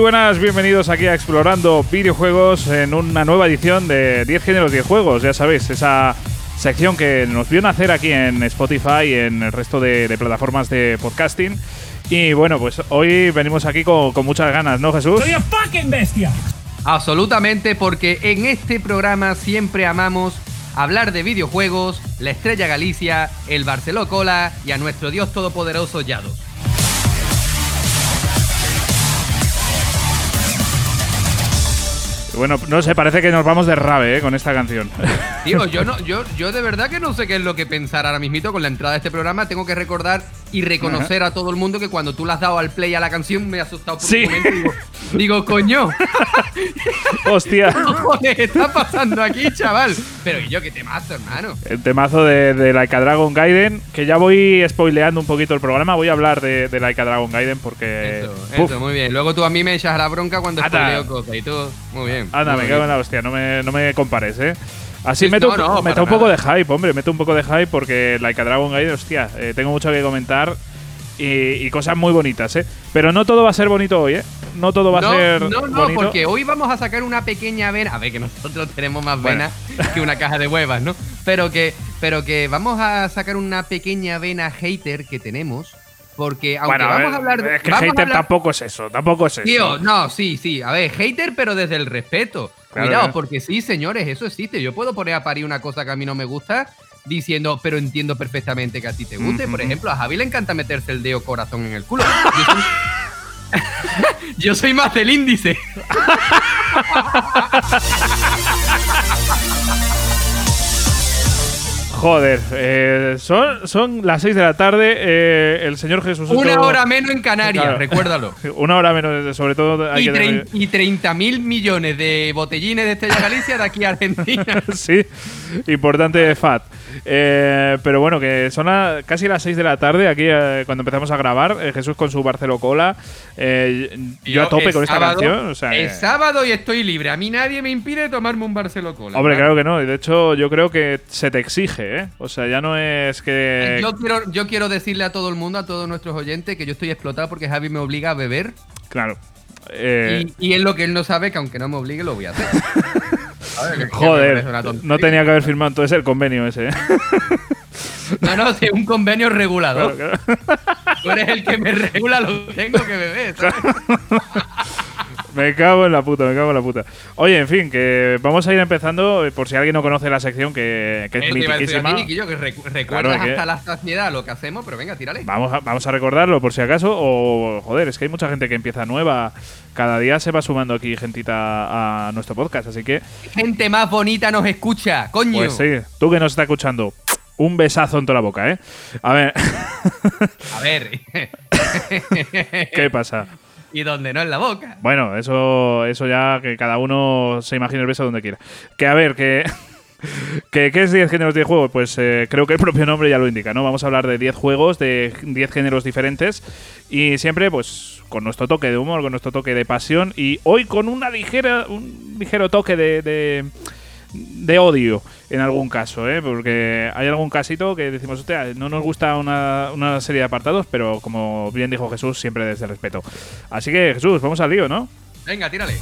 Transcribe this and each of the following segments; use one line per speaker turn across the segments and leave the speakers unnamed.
muy buenas, bienvenidos aquí a Explorando Videojuegos en una nueva edición de 10 géneros, 10 juegos, ya sabéis, esa sección que nos vio nacer aquí en Spotify y en el resto de, de plataformas de podcasting. Y bueno, pues hoy venimos aquí con, con muchas ganas, ¿no, Jesús?
Soy a fucking bestia.
Absolutamente, porque en este programa siempre amamos hablar de videojuegos, la Estrella Galicia, el Barceló Cola y a nuestro Dios Todopoderoso Yados.
Bueno, no sé, parece que nos vamos de rave ¿eh? con esta canción.
Tío, yo no, yo, yo de verdad que no sé qué es lo que pensar ahora mismito con la entrada de este programa. Tengo que recordar y reconocer a todo el mundo que cuando tú le has dado al play a la canción me he asustado por
Sí.
un momento. Digo, digo, coño,
Hostia,
¿qué está pasando aquí, chaval? Pero ¿y yo qué temazo, hermano?
el temazo de, de Laika Dragon Gaiden, que ya voy spoileando un poquito el programa, voy a hablar de, de Laika Dragon Gaiden porque...
Eso, eso, muy bien. Luego tú a mí me echas la bronca cuando
Anda.
spoileo cosas y tú, muy bien.
Anda, me cago en la hostia, no me, no me compares, ¿eh? Así
Sí,
meto,
no, no,
meto un poco de hype, hombre, meto un poco de hype porque Laika Dragon Gaiden, hostia, eh, tengo mucho que comentar y, y cosas muy bonitas, ¿eh? Pero no todo va a ser bonito hoy, ¿eh? No todo va a ser
no, no,
bonito.
porque hoy vamos a sacar una pequeña vena. A ver, que nosotros tenemos más
Bueno.
venas que una caja de huevas, ¿no? Pero que, pero que vamos a sacar una pequeña vena hater que tenemos. Porque aunque
bueno,
vamos
eh,
a hablar de.
es que hater
hablar-
tampoco es eso, tampoco es eso.
Tío, no, sí, sí. A ver, hater, pero desde el respeto.
Claro,
Cuidado,
¿eh?
porque sí, señores, eso existe. Yo puedo poner a parir una cosa que a mí no me gusta diciendo, pero entiendo perfectamente que a ti te guste. Por ejemplo, a Javi le encanta meterse el dedo corazón en el culo. Yo soy, Yo soy más del índice.
Joder, eh, son, son las 6 de la tarde, eh, el señor Jesús...
Una hora menos en Canarias,
Claro.
recuérdalo.
Una hora menos, sobre todo hay
Y,
que
y 30 mil millones de botellines de Estrella Galicia de aquí a Argentina.
sí, importante FAT. Eh, pero bueno, que son casi las 6 de la tarde aquí eh, cuando empezamos a grabar. eh, Jesús con su Barceló Cola. yo a tope con esta canción. O sea,
es sábado y estoy libre. A mí nadie me impide tomarme un Barceló Cola.
hombre, claro que no. Y de hecho, yo creo que se te exige, ¿eh? O sea, ya no es que.
Yo quiero, yo quiero decirle a todo el mundo, a todos nuestros oyentes, que yo estoy explotado porque Javi me obliga a beber.
Claro.
Y, y es lo que él no sabe, que aunque no me obligue, lo voy a hacer. Ver,
joder, no tenía que haber firmado entonces el convenio ese. ¿eh?
No, no, es un convenio regulador.
Claro, claro.
Tú eres el que me regula lo que tengo que beber. ¿sabes?
Me cago en la puta, me cago en la puta. Oye, en fin, que vamos a ir empezando, eh, por si alguien no conoce la sección, que, que es
decir
mitiquísima.
ti, Niquillo, que recu- recuerdas
Claro, que-
hasta la saciedad lo que hacemos, pero venga, tírale.
Vamos a, vamos a recordarlo por si acaso. O, joder, es que hay mucha gente que empieza nueva. Cada día se va sumando aquí gentita a nuestro podcast. Así que,
Gente más bonita nos escucha, coño.
pues sí, tú que nos está escuchando, un besazo en toda la boca, ¿eh? A ver,
A ver.
¿qué pasa?
Y donde no en la boca.
Bueno, eso, eso ya que cada uno se imagine el beso donde quiera. Que a ver, que. que ¿Qué es 10 géneros de juego? Pues eh, creo que el propio nombre ya lo indica, ¿no? Vamos a hablar de 10 juegos, de 10 géneros diferentes. Y siempre, pues, con nuestro toque de humor, con nuestro toque de pasión. Y hoy con una ligera. un ligero toque de de odio en algún caso, ¿eh? porque hay algún casito que decimos, hostia, no nos gusta una, una serie de apartados, pero como bien dijo Jesús, siempre desde el respeto. Así que Jesús, vamos al lío, ¿no?
Venga, tírale.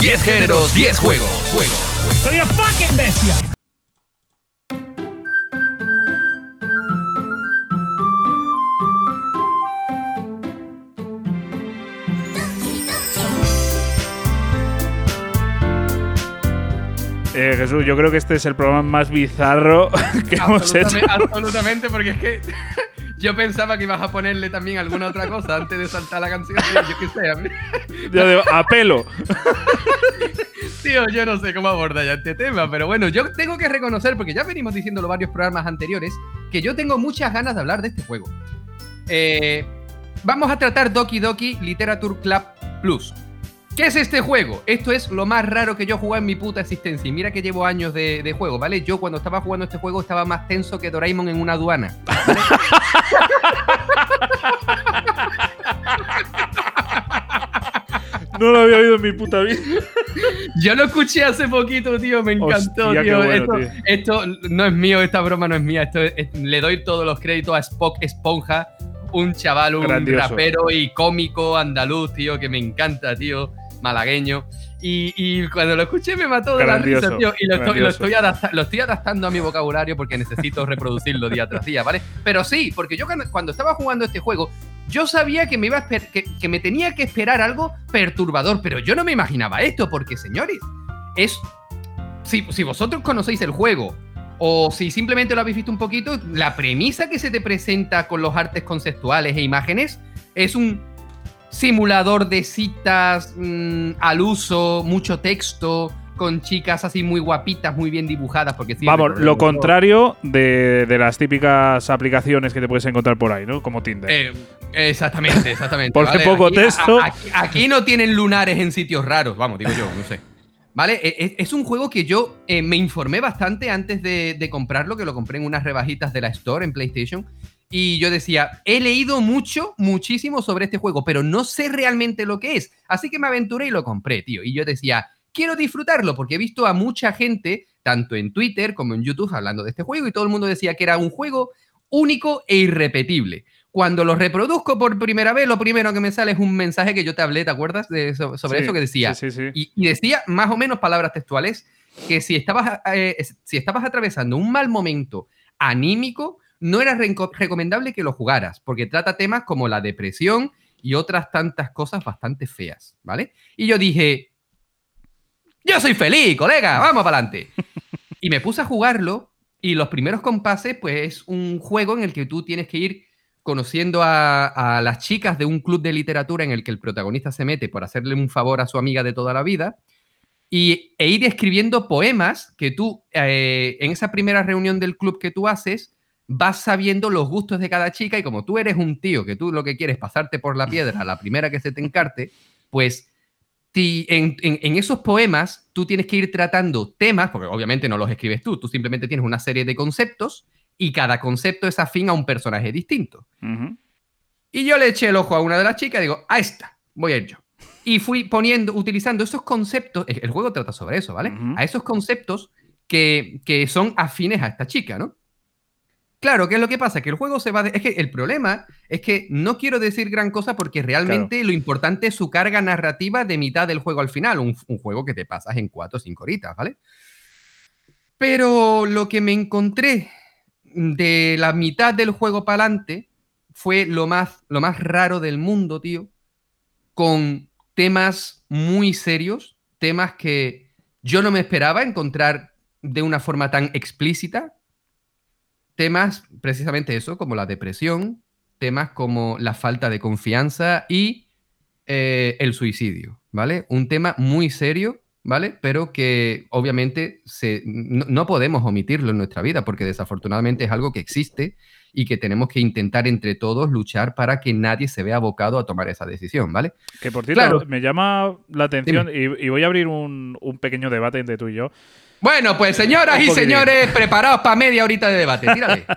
Diez géneros, 10 juegos. Juego.
Soy a fucking bestia.
Eh, Jesús, yo creo que este es el programa más bizarro que hemos hecho.
Absolutamente, porque es que yo pensaba que ibas a ponerle también alguna otra cosa antes de saltar la canción. Yo qué sé, a mí-
Yo digo, a pelo.
tío, yo no sé cómo abordar ya este tema, pero bueno, yo tengo que reconocer, porque ya venimos diciéndolo varios programas anteriores, que yo tengo muchas ganas de hablar de este juego. Eh, vamos a tratar Doki Doki Literature Club Plus. ¿Qué es este juego? Esto es lo más raro que yo he jugado en mi puta existencia. Y mira que llevo años de, de juego, ¿vale? Yo cuando estaba jugando este juego estaba más tenso que Doraemon en una aduana. ¿vale?
No lo había oído en mi puta vida.
Yo lo escuché hace poquito, tío, me encantó,
Hostia,
tío.
bueno,
esto, esto no es mío, esta broma no es mía. Esto es- le doy todos los créditos a Spock Esponja, un chaval, un
Grandioso.
rapero y cómico andaluz, tío, que me encanta, tío, malagueño. Y, y cuando lo escuché me mató de la risa, tío. Y lo estoy, lo,
grandioso.
estoy adapta- lo estoy adaptando a mi vocabulario porque necesito reproducirlo día tras día, ¿vale? Pero sí, porque yo cuando, estaba jugando este juego, yo sabía que me, iba a que me tenía que esperar algo perturbador, pero yo no me imaginaba esto, porque señores, es. Si, si vosotros conocéis el juego, o si simplemente lo habéis visto un poquito, la premisa que se te presenta con los artes conceptuales e imágenes es un simulador de citas mm, al uso, mucho texto, con chicas así muy guapitas, muy bien dibujadas. Porque sí,
Vamos, lo contrario de, de las típicas aplicaciones que te puedes encontrar por ahí, ¿no? Como Tinder.
Eh, exactamente, exactamente.
Porque
¿vale?
poco
Aquí-
texto.
a- Aquí, aquí no tienen lunares en sitios raros, vamos, digo yo, no sé. ¿Vale? E- e- Es un juego que yo eh, me informé bastante antes de, de comprarlo, que lo compré en unas rebajitas de la Store en PlayStation. Y yo decía, he leído mucho, muchísimo sobre este juego, pero no sé realmente lo que es. Así que me aventuré y lo compré, tío. Y yo decía, quiero disfrutarlo, porque he visto a mucha gente, tanto en Twitter como en YouTube, hablando de este juego, y todo el mundo decía que era un juego único e irrepetible. Cuando lo reproduzco por primera vez, lo primero que me sale es un mensaje que yo te hablé, ¿te acuerdas? De eso- sobre
Sí,
eso que decía.
Sí, sí, sí.
Y, y decía más o menos palabras textuales que si estabas, eh, si estabas atravesando un mal momento anímico, no era recomendable que lo jugaras, porque trata temas como la depresión y otras tantas cosas bastante feas, ¿vale? Y yo dije, yo soy feliz, colega, vamos para adelante. Y me puse a jugarlo y los primeros compases, pues es un juego en el que tú tienes que ir conociendo a, a las chicas de un club de literatura en el que el protagonista se mete por hacerle un favor a su amiga de toda la vida y, e ir escribiendo poemas que tú, eh, en esa primera reunión del club que tú haces, vas sabiendo los gustos de cada chica y como tú eres un tío que tú lo que quieres es pasarte por la piedra a la primera que se te encarte, pues ti- en, en- en esos poemas tú tienes que ir tratando temas, porque obviamente no los escribes tú, tú simplemente tienes una serie de conceptos y cada concepto es afín a un personaje distinto. Y yo le eché el ojo a una de las chicas y digo, a esta, voy a ir yo. Y fui poniendo, utilizando esos conceptos, el juego trata sobre eso, ¿vale? A esos conceptos que, que son afines a esta chica, ¿no? Claro, ¿qué es lo que pasa? Que el juego se va... de- Es que el problema es que no quiero decir gran cosa porque realmente lo importante es su carga narrativa de mitad del juego al final. Un, un juego que te pasas en 4 o 5 horitas, ¿vale? Pero lo que me encontré de la mitad del juego para adelante fue lo más, lo más raro del mundo, tío. Con temas muy serios, temas que yo no me esperaba encontrar de una forma tan explícita. Temas, precisamente eso, como la depresión, temas como la falta de confianza y eh, el suicidio, ¿vale? Un tema muy serio, ¿vale? Pero que obviamente se, no, no podemos omitirlo en nuestra vida porque desafortunadamente es algo que existe y que tenemos que intentar entre todos luchar para que nadie se vea abocado a tomar esa decisión, ¿vale?
Que por cierto,
Claro.
me llama la atención y, y voy a abrir un, un pequeño debate entre tú y yo.
Bueno, pues señoras
Un
y señores, preparaos para media horita de debate, tírale.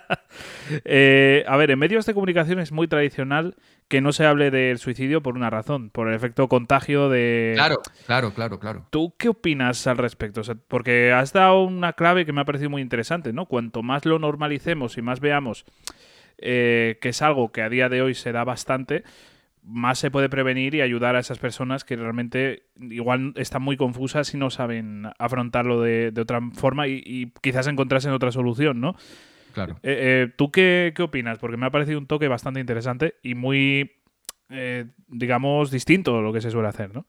Eh, a ver, en medios de comunicación es muy tradicional que no se hable del suicidio por una razón, por el efecto contagio de...
Claro, claro, claro, claro.
¿Tú qué opinas al respecto? O sea, porque has dado una clave que me ha parecido muy interesante, ¿no? Cuanto más lo normalicemos y más veamos eh, que es algo que a día de hoy se da bastante, más se puede prevenir y ayudar a esas personas que realmente igual están muy confusas y no saben afrontarlo de, de otra forma y, y quizás encontrasen otra solución, ¿no?
Claro.
Eh, eh, ¿Tú qué, qué opinas? Porque me ha parecido un toque bastante interesante y muy, eh, digamos, distinto a lo que se suele hacer, ¿no?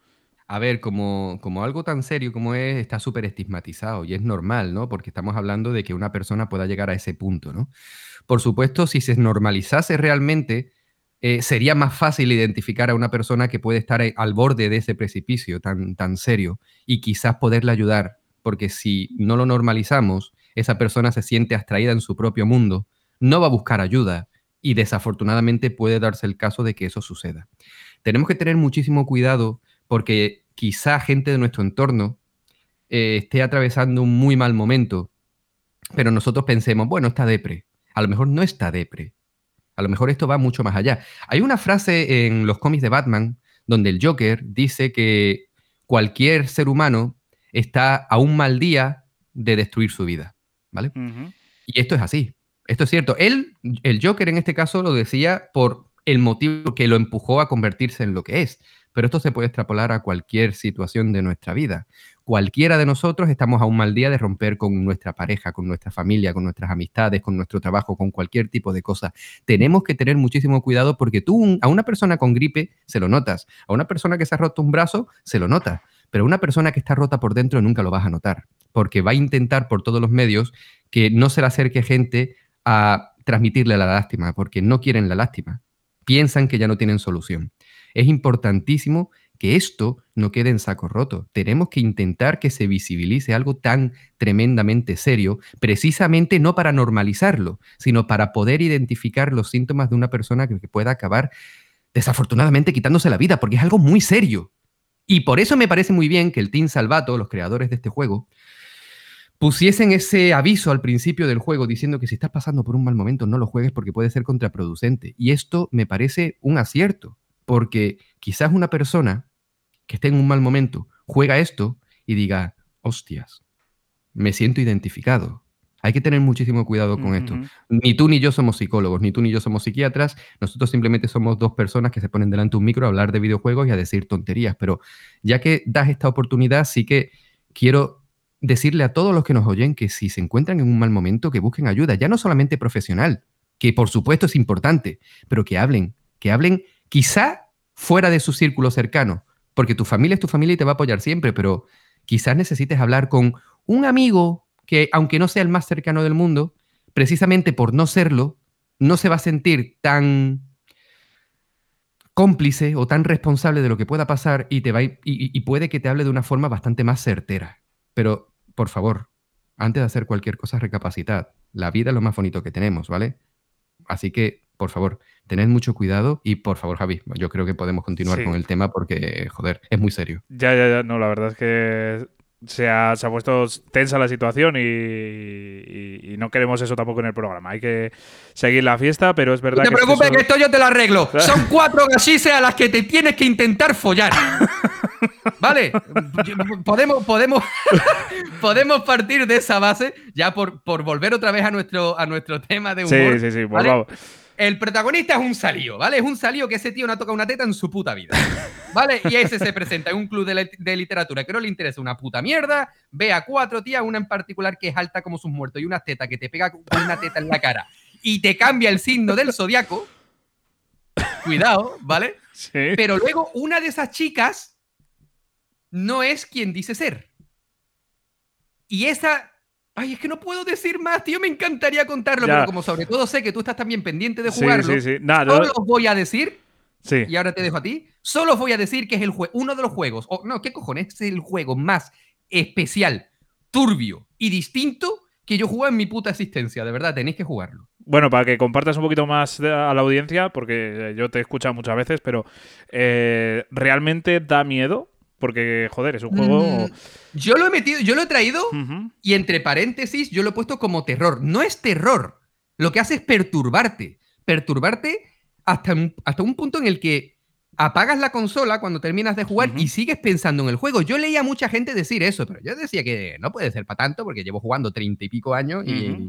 A ver, como, como algo tan serio como es, está súper estigmatizado y es normal, ¿no? Porque estamos hablando de que una persona pueda llegar a ese punto, ¿no? Por supuesto, si se normalizase realmente, eh, sería más fácil identificar a una persona que puede estar ahí al borde de ese precipicio tan, tan serio y quizás poderle ayudar, porque si no lo normalizamos, esa persona se siente abstraída en su propio mundo, no va a buscar ayuda y desafortunadamente puede darse el caso de que eso suceda. Tenemos que tener muchísimo cuidado porque quizá gente de nuestro entorno eh, esté atravesando un muy mal momento, pero nosotros pensemos, bueno, está depre. A lo mejor no está depre. A lo mejor esto va mucho más allá. Hay una frase en los cómics de Batman donde el Joker dice que cualquier ser humano está a un mal día de destruir su vida, ¿vale? Y esto es así. Esto es cierto. Él, el Joker en este caso lo decía por el motivo que lo empujó a convertirse en lo que es. Pero esto se puede extrapolar a cualquier situación de nuestra vida. Cualquiera de nosotros estamos a un mal día de romper con nuestra pareja, con nuestra familia, con nuestras amistades, con nuestro trabajo, con cualquier tipo de cosa. Tenemos que tener muchísimo cuidado porque tú a una persona con gripe se lo notas, a una persona que se ha roto un brazo se lo notas, pero a una persona que está rota por dentro nunca lo vas a notar, porque va a intentar por todos los medios que no se le acerque gente a transmitirle la lástima, porque no quieren la lástima. Piensan que ya no tienen solución. Es importantísimo que esto no quede en saco roto. Tenemos que intentar que se visibilice algo tan tremendamente serio, precisamente no para normalizarlo, sino para poder identificar los síntomas de una persona que pueda acabar desafortunadamente quitándose la vida, porque es algo muy serio. Y por eso me parece muy bien que el Team Salvato, los creadores de este juego, pusiesen ese aviso al principio del juego diciendo que si estás pasando por un mal momento no lo juegues porque puede ser contraproducente. Y esto me parece un acierto, porque quizás una persona que esté en un mal momento juega esto y diga, hostias, me siento identificado. Hay que tener muchísimo cuidado con esto. Ni tú ni yo somos psicólogos, ni tú ni yo somos psiquiatras. Nosotros simplemente somos dos personas que se ponen delante de un micro a hablar de videojuegos y a decir tonterías. Pero ya que das esta oportunidad, sí que quiero decirle a todos los que nos oyen que si se encuentran en un mal momento, que busquen ayuda, ya no solamente profesional, que por supuesto es importante, pero que hablen, que hablen quizá fuera de su círculo cercano, porque tu familia es tu familia y te va a apoyar siempre, pero quizás necesites hablar con un amigo que, aunque no sea el más cercano del mundo, precisamente por no serlo, no se va a sentir tan cómplice o tan responsable de lo que pueda pasar y, te va y puede que te hable de una forma bastante más certera. Pero, por favor, antes de hacer cualquier cosa, recapacitad. La vida es lo más bonito que tenemos, ¿vale? Así que, por favor, tened mucho cuidado y, por favor, Javi, yo creo que podemos continuar
Sí.
con el tema porque, joder, es muy serio.
Ya, ya, ya. No, la verdad es que se ha, se ha puesto tensa la situación y, y- y no queremos eso tampoco en el programa. Hay que seguir la fiesta, pero es verdad
No te
que es
preocupes,
eso-
que esto yo te lo arreglo. Son cuatro gachises a las que te tienes que intentar follar. ¿Vale? Podemos, podemos, podemos partir de esa base ya por, por volver otra vez a nuestro, a nuestro tema de humor.
Sí, sí, sí.
¿vale?
volvamos.
El protagonista es un salío, ¿vale? Es un salío que ese tío no ha tocado una teta en su puta vida, ¿vale? Y ese se presenta en un club de, de literatura que no le interesa una puta mierda, ve a cuatro tías, una en particular que es alta como sus muertos y una teta que te pega con una teta en la cara y te cambia el signo del zodiaco. Cuidado, ¿vale?
Sí.
Pero luego una de esas chicas no es quien dice ser. Y esa. Ay, es que no puedo decir más, tío. Me encantaría contarlo,
Ya.
pero como sobre todo sé que tú estás también pendiente de jugarlo,
sí, sí. Nada, no-
solo os voy a decir,
sí.
y ahora te dejo a ti, solo os voy a decir que es el uno de los juegos, o no, ¿qué cojones? Es el juego más especial, turbio y distinto que yo juego en mi puta existencia. De verdad, tenéis que jugarlo.
Bueno, para que compartas un poquito más de- a la audiencia, porque yo te he escuchado muchas veces, pero eh, realmente da miedo, porque, joder, es un juego...
Mm, yo lo he metido, yo lo he traído. Y entre paréntesis, yo lo he puesto como terror. No es terror. Lo que hace es perturbarte. Perturbarte hasta un, hasta un punto en el que apagas la consola cuando terminas de jugar y sigues pensando en el juego. Yo leía a mucha gente decir eso, pero yo decía que no puede ser para tanto porque llevo jugando treinta y pico años y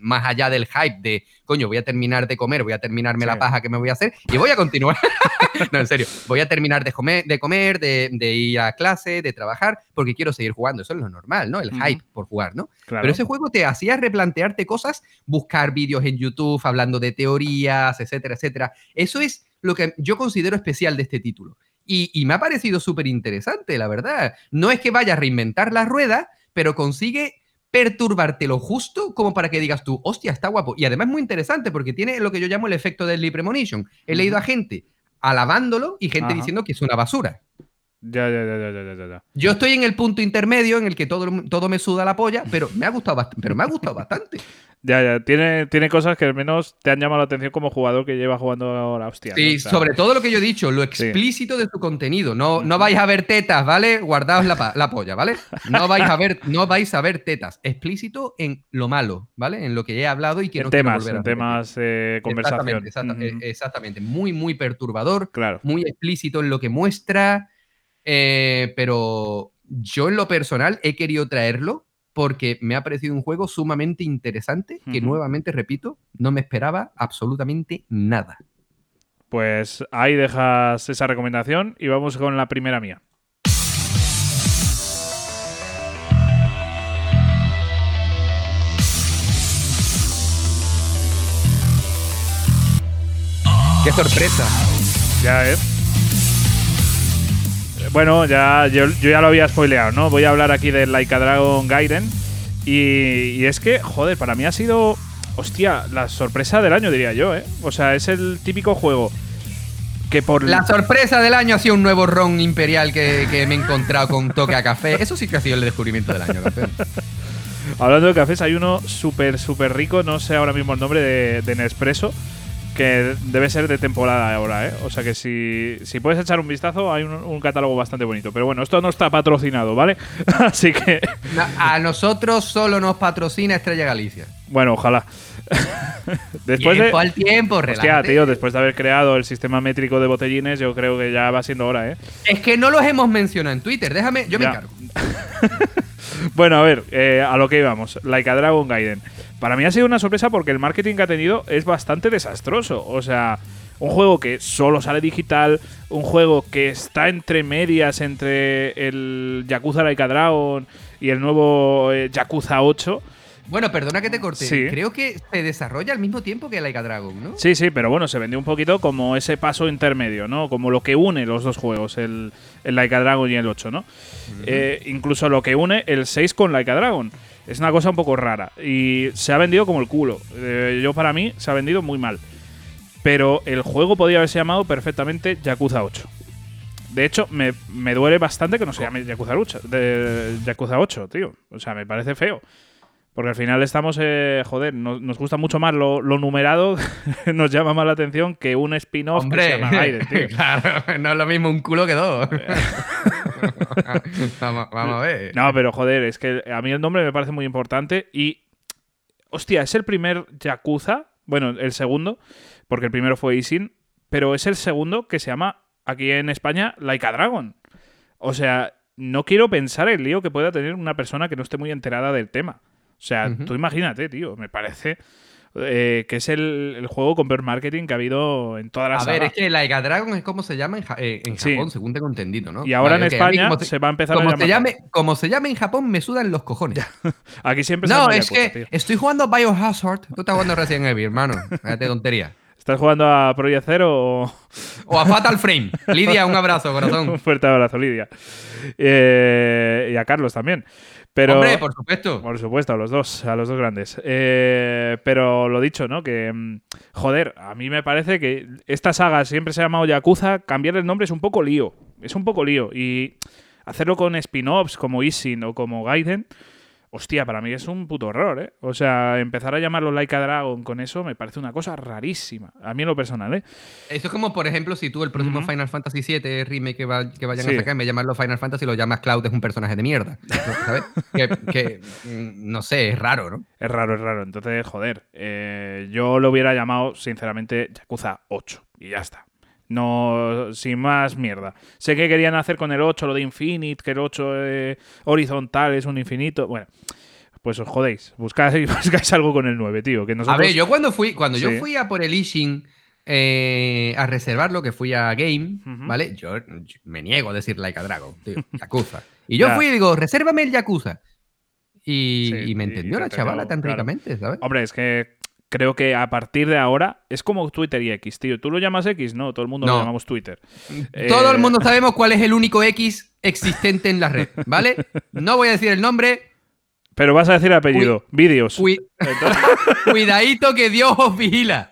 más allá del hype de, coño, voy a terminar de comer, voy a terminarme
Sí.
la paja que me voy a hacer y voy a continuar. no, en serio, voy a terminar de comer, de, comer de, de ir a clase, de trabajar, porque quiero seguir jugando. Eso es lo normal, ¿no? El hype por jugar, ¿no?
Claro.
Pero ese juego te hacía replantearte cosas, buscar vídeos en YouTube hablando de teorías, etcétera, etcétera. Eso es lo que yo considero especial de este título. Y, y me ha parecido súper interesante, la verdad. No es que vaya a reinventar la rueda, pero consigue perturbarte lo justo como para que digas tú, hostia, está guapo. Y además es muy interesante porque tiene lo que yo llamo el efecto del Premonition. He leído a gente alabándolo y gente
Ajá.
diciendo que es una basura.
Ya, ya, ya, ya, ya, ya.
Yo estoy en el punto intermedio en el que todo, todo me suda la polla, pero me ha gustado, pero me ha gustado bastante.
Ya, ya. Tiene, tiene cosas que al menos te han llamado la atención como jugador que lleva jugando ahora, hostia.
Sí,
¿no? O sea,
sobre todo lo que yo he dicho, lo explícito de su contenido. No, no vais a ver tetas, ¿vale? Guardaos la, la polla, ¿vale? No vais a ver, no vais a ver tetas. Explícito en lo malo, ¿vale? En lo que he hablado y que
en
no
temas,
volver a
en temas conversación.
Exactamente, exacta- eh, exactamente. Muy, muy perturbador,
Claro.
muy explícito en lo que muestra. eh, pero yo en lo personal he querido traerlo porque me ha parecido un juego sumamente interesante que nuevamente, repito, no me esperaba absolutamente nada.
Pues ahí dejas esa recomendación y vamos con la primera mía.
¡Qué sorpresa!
Ya, ¿eh? Bueno, ya, yo, yo ya lo había spoileado, ¿no? Voy a hablar aquí del Laika Dragon Gaiden. Y, y es que, joder, para mí ha sido, hostia, la sorpresa del año, diría yo, ¿eh? O sea, es el típico juego que por...
La sorpresa del año ha sido un nuevo ron imperial que, que me he encontrado con toque a café. Eso sí que ha sido el descubrimiento del año, campeón.
Hablando de cafés, hay uno súper, súper rico, no sé ahora mismo el nombre de, de Nespresso, que debe ser de temporada ahora, ¿eh? O sea que si, si puedes echar un vistazo, hay un, un catálogo bastante bonito. Pero bueno, esto no está patrocinado, ¿vale? Así que,
A nosotros solo nos patrocina Estrella Galicia.
bueno, ojalá. después
tiempo
de...
al tiempo,
Hostia, tío, después de haber creado el sistema métrico de botellines, yo creo que ya va siendo hora, ¿eh?
Es que no los hemos mencionado en Twitter. Déjame, yo me encargo.
Bueno, a ver, eh, a lo que íbamos. Like a Dragon Gaiden. Para mí ha sido una sorpresa porque el marketing que ha tenido es bastante desastroso. O sea, un juego que solo sale digital, un juego que está entre medias entre el Yakuza Like a Dragon y el nuevo eh, Yakuza 8.
Bueno, perdona que te corte.
Sí.
Creo que se desarrolla al mismo tiempo que Laika Dragon, ¿no?
Sí, sí, pero bueno, se vendió un poquito como ese paso intermedio, ¿no? Como lo que une los dos juegos, el, el Like a Dragon y el 8, ¿no? Eh, incluso lo que une el 6 con Like a Dragon. Es una cosa un poco rara. Y se ha vendido como el culo. Eh, yo, para mí, se ha vendido muy mal. Pero el juego podría haberse llamado perfectamente Yakuza 8. De hecho, me, me duele bastante que no se llame Yakuza 8, de Yakuza 8, tío. O sea, me parece feo. Porque al final estamos, eh, joder, nos, nos gusta mucho más lo, lo numerado, nos llama más la atención que un spin-off que se llama Gaiden, tío.
claro, no es lo mismo un culo que dos. vamos, vamos a ver.
No, pero joder, es que a mí el nombre me parece muy importante y. Hostia, es el primer Yakuza. Bueno, el segundo, porque el primero fue Isin, pero es el segundo que se llama aquí en España Laika Dragon. O sea, no quiero pensar el lío que pueda tener una persona que no esté muy enterada del tema. O sea, tú imagínate, tío, me parece eh, que es el, el juego con peor marketing que ha habido en toda la
A
saga.
ver, es que Laika Dragon es como se llama en, Ja- eh, en
Sí.
Japón, según tengo entendido, ¿no?
Y ahora
Vale,
en
a
España se va a empezar a
como
llamar.
se llame, como se llame en Japón, me sudan los cojones.
Aquí siempre
No, es que
tío.
estoy jugando a Biohazard. Tú estás jugando a Resident Evil, hermano. Déjate de tontería.
¿Estás jugando a Project Zero o.?
O a Fatal Frame. Lidia, un abrazo,
Un
corazón.
fuerte abrazo, Lidia. Eh, y a Carlos también. Pero,
Hombre, por supuesto.
por supuesto, a los dos, a los dos grandes. Eh, pero lo dicho, ¿no? Que, mm, joder, a mí me parece que esta saga siempre se ha llamado Yakuza, cambiar el nombre es un poco lío. Es un poco lío. Y hacerlo con spin-offs como Isin o como Gaiden, hostia, para mí es un puto error, ¿eh? O sea, empezar a llamarlo Like a Dragon con eso me parece una cosa rarísima. A mí en lo personal, ¿eh?
Eso es como, por ejemplo, si tú el próximo. Final Fantasy VII remake que, va- que vayan
Sí.
a sacar, de llamarlo Final Fantasy, lo llamas Cloud, es un personaje de mierda. ¿Sabes? que, que, mm, no sé, es raro, ¿no?
Es raro, es raro. Entonces, joder, eh, yo lo hubiera llamado, sinceramente, Yakuza 8. Y ya está. No, sin más mierda. Sé que querían hacer con el 8 lo de Infinite, que el 8 eh, horizontal es un infinito. Bueno, pues os jodéis. Buscáis, buscáis algo con el 9, tío. Que nosotros...
A ver, yo cuando fui, cuando
Sí.
yo fui a por el Ishin eh, a reservarlo, que fui a Game. ¿vale? Yo, yo me niego a decir Like a Dragon, tío, Yakuza. Y yo
Ya.
fui y digo, resérvame el Yakuza. Y,
Sí,
y me entendió
te
la chavala tan
claro.
ricamente, ¿sabes?
Hombre, es que creo que a partir de ahora es como Twitter y X, tío. ¿Tú lo llamas X? No, todo el mundo
No.
lo llamamos Twitter.
Todo
Eh,
el mundo sabemos cuál es el único X existente en la red, ¿vale? No voy a decir el nombre.
Pero vas a decir apellido. Vídeos.
Cui- Cuidadito que Dios os vigila.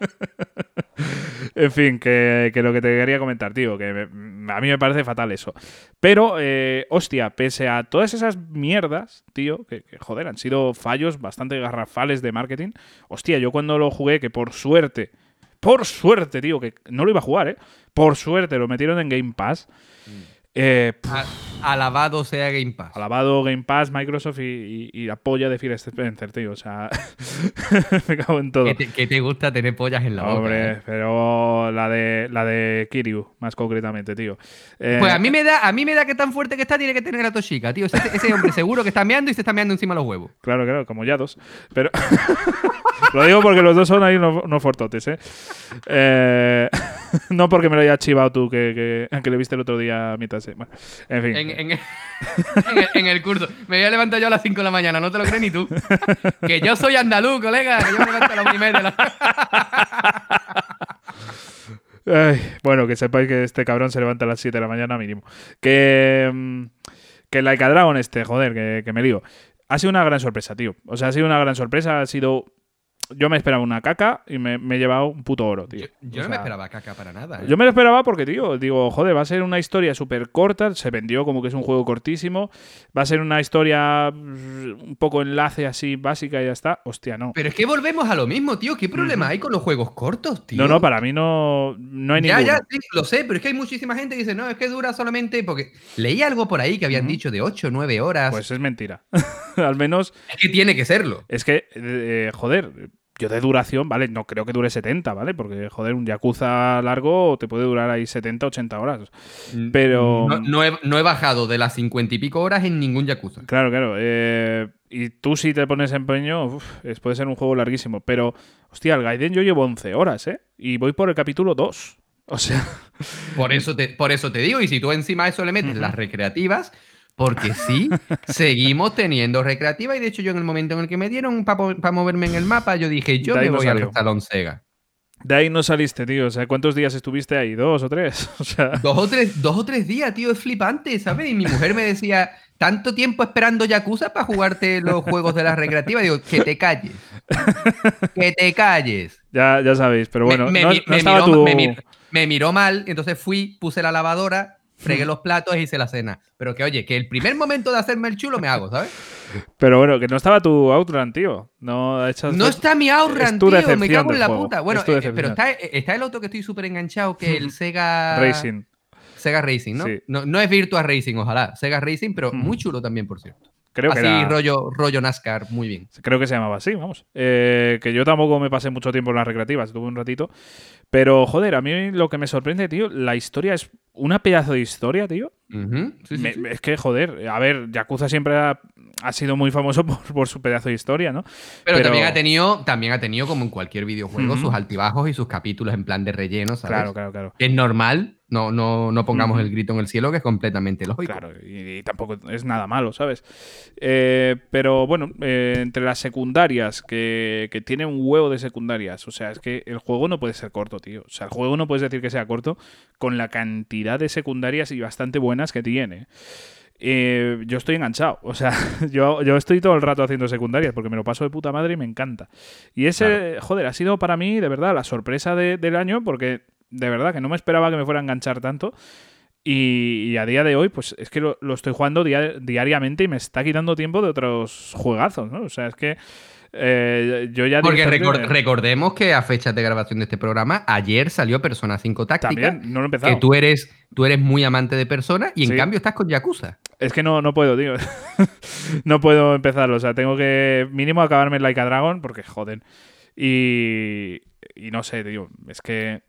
En fin, que, lo que te quería comentar, tío, que me- a mí me parece fatal eso. Pero, eh, hostia, pese a todas esas mierdas, tío, que, que, joder, han sido fallos bastante garrafales de marketing. Hostia, yo cuando lo jugué, que por suerte, por suerte, tío, que no lo iba a jugar, ¿eh? Por suerte lo metieron en Game Pass. Eh,
alabado sea Game Pass.
alabado Game Pass, Microsoft y, y- y la polla de Phil Spencer, tío. O sea, me cago en todo.
¿Qué te, te gusta tener pollas en la boca?
Hombre,
eh?
pero la de la de Kiryu, más concretamente, tío. Eh,
Pues a mí me da, a mí me da que tan fuerte que está tiene que tener a Toshika, tío. Ese, ese hombre seguro que está meando y se está meando encima los huevos.
Claro, claro, como ya dos. Pero. lo digo porque los dos son ahí unos, unos fortotes, ¿eh? Eh, no porque me lo haya chivado tú, que, que, que le viste el otro día a de- Bueno, en fin.
En, en- en el, en el curso. Me voy a levantar yo a las 5 de la mañana, no te lo crees ni tú. Que yo soy andaluz, colega, que yo me levanto a las 1 y media. la-
Ay, bueno, que sepáis que este cabrón se levanta a las 7 de la mañana mínimo. Que. mm, Que Like a Dragon este, joder, que, que me lío. Ha sido una gran sorpresa, tío. O sea, ha sido una gran sorpresa. Ha sido. Yo me esperaba una caca y me, me he llevado un puto oro, tío.
Yo no me esperaba caca para nada. ¿eh?
Yo me lo esperaba porque, tío, digo, joder, va a ser una historia súper corta, se vendió como que es un juego cortísimo, va a ser una historia mm, un poco enlace así básica y ya está. Hostia, no.
Pero es que volvemos a lo mismo, tío. ¿Qué problema hay con los juegos cortos, tío?
No, no, para mí no, no hay
Ya,
ninguno.
ya, sí, lo sé, pero es que hay muchísima gente que dice, no, es que dura solamente. Porque leí algo por ahí que habían dicho de 8 o 9 horas.
Pues es mentira. Al menos
es que tiene que serlo.
es que, eh, joder, yo de duración, ¿vale? No creo que dure 70, ¿vale? Porque, joder, un Yakuza largo te puede durar ahí 70, 80 horas. Pero-
No, no he, no he bajado de las 50 y pico horas en ningún Yakuza.
Claro, claro. eh, y tú si te pones empeño, uf, puede ser un juego larguísimo. Pero, hostia, el Gaiden yo llevo 11 horas, ¿eh? Y voy por el capítulo 2. O sea,
Por eso te, por eso te digo, y si tú encima a eso le metes las recreativas, porque sí, seguimos teniendo recreativas, y de hecho yo en el momento en el que me dieron para moverme en el mapa, yo dije, yo me
no
voy al
salió.
Salón Sega.
de ahí no saliste, tío. O sea, ¿cuántos días estuviste ahí? ¿Dos o tres? O sea,
Dos o, tres, dos o tres días, tío, es flipante, ¿sabes? Y mi mujer me decía, tanto tiempo esperando Yakuza para jugarte los juegos de la recreativa. Digo, que te calles. Que te calles.
ya, ya sabéis. Pero bueno,
me, me
no,
mi-
no
me
estaba
miró,
tu...
me mir- me miró mal, entonces fui, puse la lavadora, fregué los platos e hice la cena. Pero que, oye, que el primer momento de hacerme el chulo me hago, ¿sabes?
Pero bueno, que no estaba tu Outrun, tío. No, echas-
No está mi Outrun, tío, me cago en la
juego,
puta. Bueno,
es
eh,
decepción.
pero está, está el otro que estoy súper enganchado, que el Sega
Racing.
Sega Racing, ¿no?
Sí.
¿no? No es Virtua Racing, ojalá. Sega Racing, pero muy chulo también, por cierto.
Creo que
Así
era-
rollo, rollo NASCAR, muy bien.
Creo que se llamaba así, vamos. Eh, que yo tampoco me pasé mucho tiempo en las recreativas, estuve un ratito. Pero, joder, a mí lo que me sorprende, tío, la historia es una pedazo de historia, tío.
Sí,
Me-
sí.
es que, joder, a ver, Yakuza siempre ha, ha sido muy famoso por, por su pedazo de historia, ¿no?
Pero,
pero-
también ha tenido, también ha tenido, como en cualquier videojuego, sus altibajos y sus capítulos en plan de relleno, ¿sabes?
Claro, claro, claro.
Es normal, no, no, no pongamos el grito en el cielo, que es completamente lógico.
Claro, y, y tampoco es nada malo, ¿sabes? Eh, pero bueno, eh, entre las secundarias, que, que tiene un huevo de secundarias, o sea, es que el juego no puede ser corto, tío. O sea, el juego no puedes decir que sea corto con la cantidad de secundarias y bastante buenas que tiene. Eh, yo estoy enganchado, o sea, yo, yo estoy todo el rato haciendo secundarias porque me lo paso de puta madre y me encanta. Y ese, joder, ha sido para mí, de verdad, la sorpresa de- del año porque de verdad que no me esperaba que me fuera a enganchar tanto. Y, y a día de hoy, pues es que lo, lo estoy jugando dia- diariamente y me está quitando tiempo de otros juegazos, ¿no? O sea, es que eh, yo ya...
Porque
directamente-
recor- recordemos que a fecha de grabación de este programa, ayer salió Persona 5 Táctica,
También, no lo he empezado.
que tú eres, tú eres muy amante de Persona y en
Sí.
cambio estás con Yakuza.
Es que no, no puedo, tío. no puedo empezarlo. O sea, tengo que mínimo acabarme el Like a Dragon porque joden. Y, y no sé, tío. Es que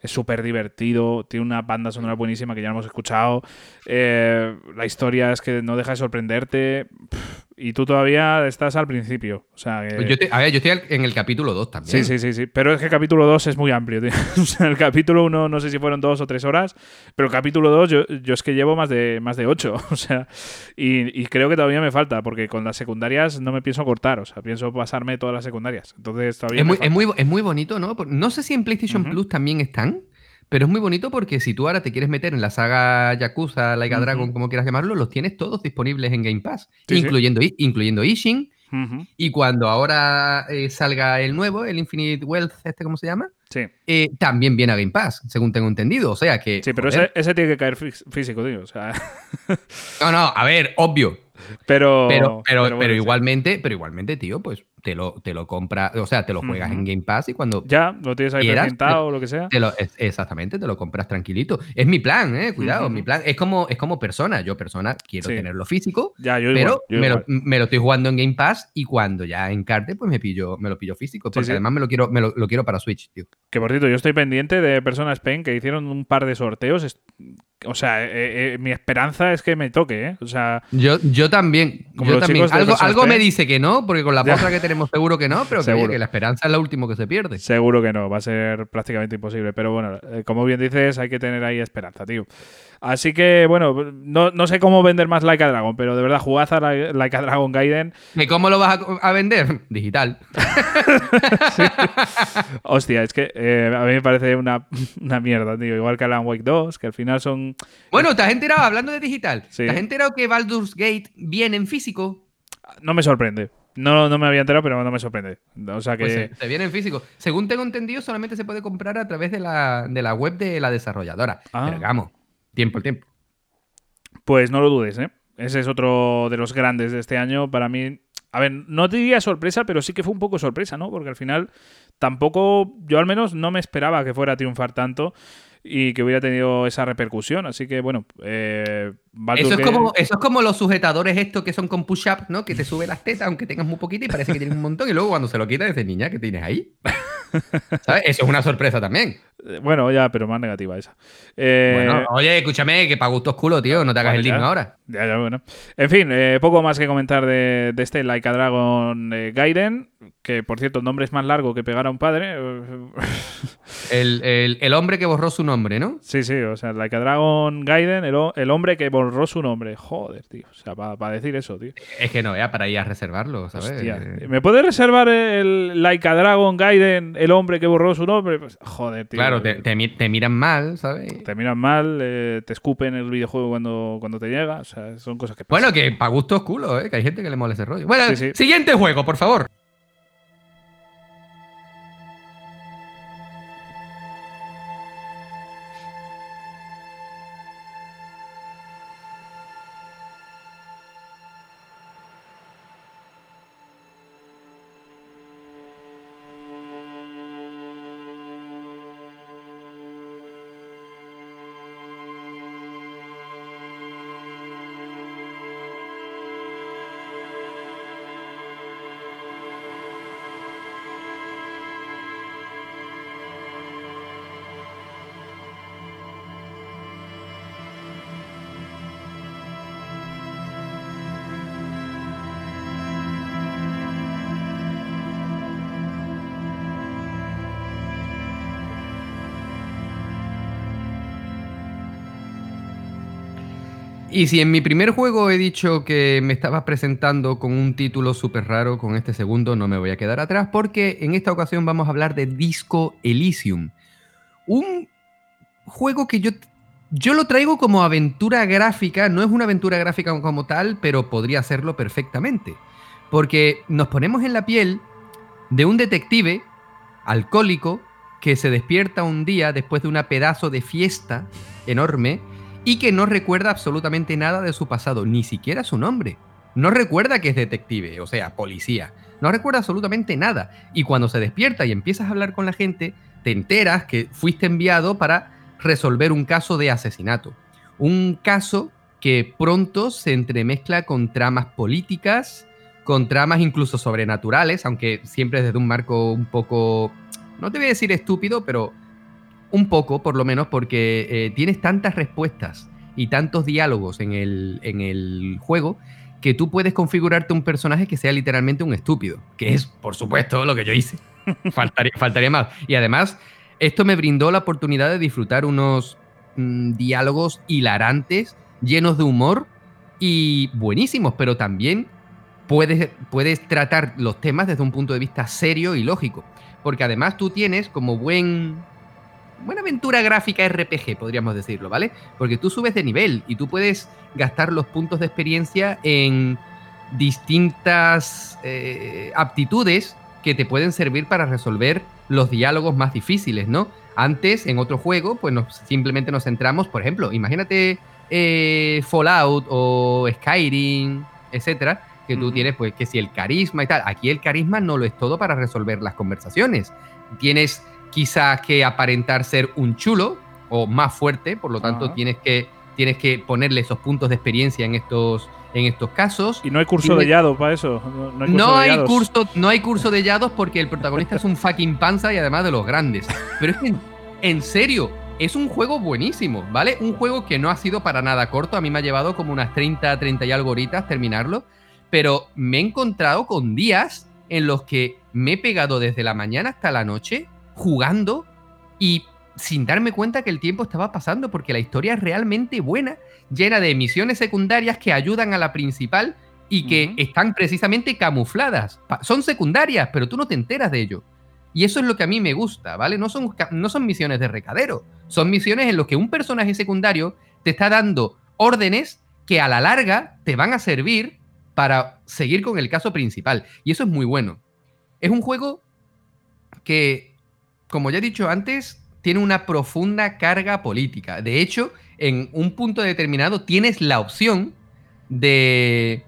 es súper divertido. Tiene una banda sonora buenísima que ya hemos escuchado. Eh, la historia es que no deja de sorprenderte. Pff, Y tú todavía estás al principio. O sea, que-
Pues yo te- a ver, yo estoy en el capítulo 2 también.
Sí, sí, sí, sí. Pero es que el capítulo 2 es muy amplio, tío. O sea, el capítulo 1 no sé si fueron dos o tres horas, pero el capítulo 2 yo, yo es que llevo más de, más de 8. O sea, y, y creo que todavía me falta, porque con las secundarias no me pienso cortar, o sea, pienso pasarme todas las secundarias. Entonces todavía
Es muy, es, muy, es muy bonito, ¿no? No sé si en PlayStation
Ujú.
Plus también están, pero es muy bonito porque si tú ahora te quieres meter en la saga Yakuza, Like a
Ujú.
Dragon, como quieras llamarlo, los tienes todos disponibles en Game Pass,
Sí,
incluyendo, incluyendo Ishin. Y cuando ahora eh, salga el nuevo, el Infinite Wealth, este, ¿cómo se llama?
Sí.
eh, también viene a Game Pass, según tengo entendido. O sea que.
Sí, pero ese, ese tiene que caer fí- físico, tío. O sea,
No, no, a ver, obvio.
pero.
Pero, pero,
bueno,
pero
sí.
igualmente, pero igualmente, tío, pues te lo, te lo compras, o sea, te lo juegas en Game Pass y cuando
Ya, lo tienes ahí
quieras,
presentado o lo que sea.
te lo, es- exactamente, te lo compras tranquilito. Es mi plan, eh, cuidado,
Ujú.
mi plan. Es como, es como persona. Yo, persona, quiero
Sí.
tenerlo físico,
Ya, yo igual.
pero
yo
me, lo, me lo estoy jugando en Game Pass y cuando ya encarte, pues me pillo, me lo pillo físico. Porque
sí.
además me lo quiero, me lo, lo quiero para Switch, tío.
Que por cierto, yo estoy pendiente de Persona Spain que hicieron un par de sorteos. O sea, eh, eh, mi esperanza es que me toque, ¿eh? O sea,
Yo, yo también,
Como
yo Algo, algo me dice que no, porque con la postra que tenemos seguro que no, pero que, oye,
Seguro.
que la esperanza es lo último que se pierde.
seguro que no, va a ser prácticamente imposible. Pero bueno, eh, como bien dices, hay que tener ahí esperanza, tío. Así que, bueno, no, no sé cómo vender más Like a Dragon, pero de verdad, jugad a Like Like a Dragon Gaiden.
¿Y cómo lo vas a, a vender? Digital.
Hostia, es que eh, a mí me parece una, una mierda, tío. Igual que Alan Wake 2, que al final son.
Bueno, ¿te has enterado, hablando de digital,
Sí.
¿te has enterado que Baldur's Gate viene en físico?
No me sorprende. No, no me había enterado, pero no me sorprende. O sea que.
Pues se, se viene en físico. Según tengo entendido, solamente se puede comprar a través de la, de la web de la desarrolladora.
Ah.
Pero vamos, tiempo al tiempo.
Pues no lo dudes, ¿eh? Ese es otro de los grandes de este año. Para mí, a ver, no te diría sorpresa, pero sí que fue un poco sorpresa, ¿no? Porque al final tampoco, yo al menos no me esperaba que fuera a triunfar tanto y que hubiera tenido esa repercusión. Así que, bueno, eh,
Eso es, como, eso es como los sujetadores estos que son con push-up, ¿no? Que te sube las tetas aunque tengas muy poquito y parece que tienes un montón. Y luego cuando se lo quitas dices, niña, ¿qué tienes ahí? ¿Sabes? Eso es una sorpresa también.
Eh, Bueno, ya, pero más negativa esa. Eh,
Bueno, oye, escúchame, que para gustos culo, tío, no te hagas
Vale,
el digno ahora.
Ya, ya, bueno. En fin, eh, poco más que comentar de, de este Like a Dragon eh, Gaiden, que por cierto el nombre es más largo que pegar a un padre.
El, el- el hombre que borró su nombre, ¿no?
sí, sí, o sea, Like a Dragon Gaiden, el, el hombre que borró su nombre. Joder, tío. O sea, para decir eso, tío.
Es que no, ya para ir a reservarlo, ¿sabes?
Hostia. ¿Me puedes reservar el Like a Dragon Gaiden, el hombre que borró su nombre? Pues, joder, tío.
Claro, te, te mi- te miran mal, ¿sabes?
Te miran mal, eh, te escupen el videojuego cuando, cuando te llega. O sea, son cosas que pasan.
Bueno, que para gustos culo, ¿eh? Que hay gente que le mola ese rollo. Bueno,
Sí, sí.
siguiente juego, por favor. Y si en mi primer juego he dicho que me estabas presentando con un título súper raro, con este segundo no me voy a quedar atrás porque en esta ocasión vamos a hablar de Disco Elysium. Un juego que yo, yo lo traigo como aventura gráfica, no es una aventura gráfica como tal, pero podría hacerlo perfectamente. Porque nos ponemos en la piel de un detective alcohólico que se despierta un día después de una pedazo de fiesta enorme y que no recuerda absolutamente nada de su pasado, ni siquiera su nombre. No recuerda que es detective, o sea, policía. No recuerda absolutamente nada. Y cuando se despierta y empiezas a hablar con la gente, te enteras que fuiste enviado para resolver un caso de asesinato. Un caso que pronto se entremezcla con tramas políticas, con tramas incluso sobrenaturales, aunque siempre desde un marco un poco, no te voy a decir estúpido, pero un poco, por lo menos, porque eh, tienes tantas respuestas y tantos diálogos en el, en el juego que tú puedes configurarte un personaje que sea literalmente un estúpido, que es, por supuesto, lo que yo hice. faltaría, más. Y además, esto me brindó la oportunidad de disfrutar unos mm, diálogos hilarantes, llenos de humor y buenísimos, pero también puedes, puedes tratar los temas desde un punto de vista serio y lógico. Porque además tú tienes como buen buena aventura gráfica RPG, podríamos decirlo, ¿vale? Porque tú subes de nivel y tú puedes gastar los puntos de experiencia en distintas eh, aptitudes que te pueden servir para resolver los diálogos más difíciles, ¿no? Antes, en otro juego, pues nos, simplemente nos centramos, por ejemplo, imagínate eh, Fallout o Skyrim, etcétera, que tú tienes, pues, que si el carisma y tal. Aquí el carisma no lo es todo para resolver las conversaciones. Tienes quizás que aparentar ser un chulo o más fuerte, por lo tanto,
Ajá.
tienes que, tienes que ponerle esos puntos de experiencia en estos, en estos casos.
Y no hay curso de Yado para eso. No, hay curso
No
de
hay,
Yados.
curso, no hay curso de Yados porque el protagonista es un fucking panza y además de los grandes. Pero es que, en, en serio, es un juego buenísimo, ¿vale? Un juego que no ha sido para nada corto. A mí me ha llevado como unas 30, 30 y algo horitas terminarlo. Pero me he encontrado con días en los que me he pegado desde la mañana hasta la noche jugando y sin darme cuenta que el tiempo estaba pasando porque la historia es realmente buena, llena de misiones secundarias que ayudan a la principal y que están precisamente camufladas. Son secundarias, pero tú no te enteras de ello. Y eso es lo que a mí me gusta, ¿vale? No son, no son misiones de recadero, son misiones en las que un personaje secundario te está dando órdenes que a la larga te van a servir para seguir con el caso principal. Y eso es muy bueno. Es un juego que, como ya he dicho antes, tiene una profunda carga política. De hecho, en un punto determinado tienes la opción de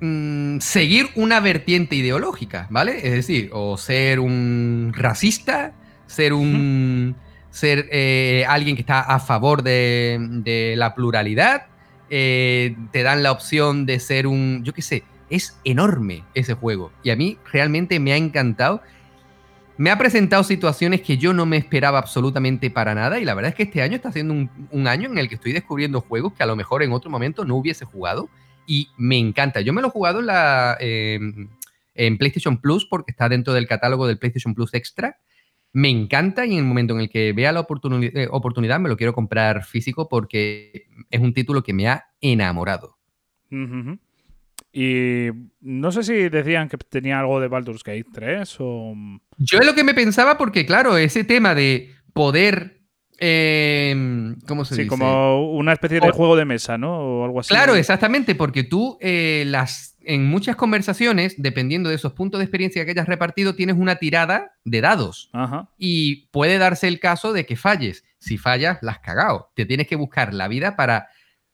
mm, seguir una vertiente ideológica, ¿vale? Es decir, o ser un racista, ser un... ser eh, alguien que está a favor de, de la pluralidad, eh, te dan la opción de ser un... yo qué sé, es enorme ese juego. Y a mí realmente me ha encantado. Me ha presentado situaciones que yo no me esperaba absolutamente para nada y la verdad es que este año está siendo un, año en el que estoy descubriendo juegos que a lo mejor en otro momento no hubiese jugado y me encanta. Yo me lo he jugado en, la, eh, en PlayStation Plus porque está dentro del catálogo del PlayStation Plus Extra. Me encanta y en el momento en el que vea la eh, oportunidad me lo quiero comprar físico porque es un título que me ha enamorado.
Ujú. Y no sé si decían que tenía algo de Baldur's Gate 3 o...
Yo es lo que me pensaba porque, claro, ese tema de poder... eh, ¿Cómo se
Sí,
dice?
como una especie de
O-
juego de mesa, ¿no? O algo así.
Claro, exactamente, porque tú eh, las, en muchas conversaciones, dependiendo de esos puntos de experiencia que hayas repartido, tienes una tirada de dados.
Ajá.
Y puede darse el caso de que falles. Si fallas, la has cagado. Te tienes que buscar la vida para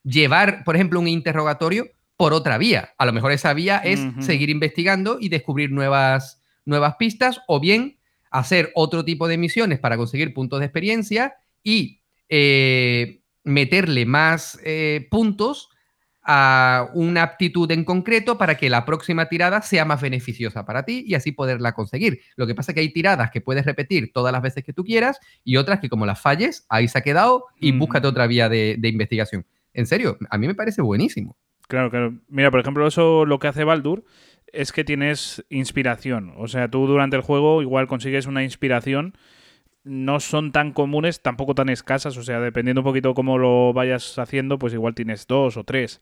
llevar, por ejemplo, un interrogatorio por otra vía. A lo mejor esa vía es seguir investigando y descubrir nuevas, nuevas pistas o bien hacer otro tipo de misiones para conseguir puntos de experiencia y eh, meterle más eh, puntos a una aptitud en concreto para que la próxima tirada sea más beneficiosa para ti y así poderla conseguir. Lo que pasa es que hay tiradas que puedes repetir todas las veces que tú quieras y otras que como las falles, ahí se ha quedado y búscate otra vía de, de investigación. En serio, a mí me parece buenísimo.
Claro, claro. Mira, por ejemplo, eso lo que hace Baldur es que tienes inspiración. O sea, tú durante el juego igual consigues una inspiración. No son tan comunes, tampoco tan escasas. O sea, dependiendo un poquito cómo lo vayas haciendo, pues igual tienes dos o tres.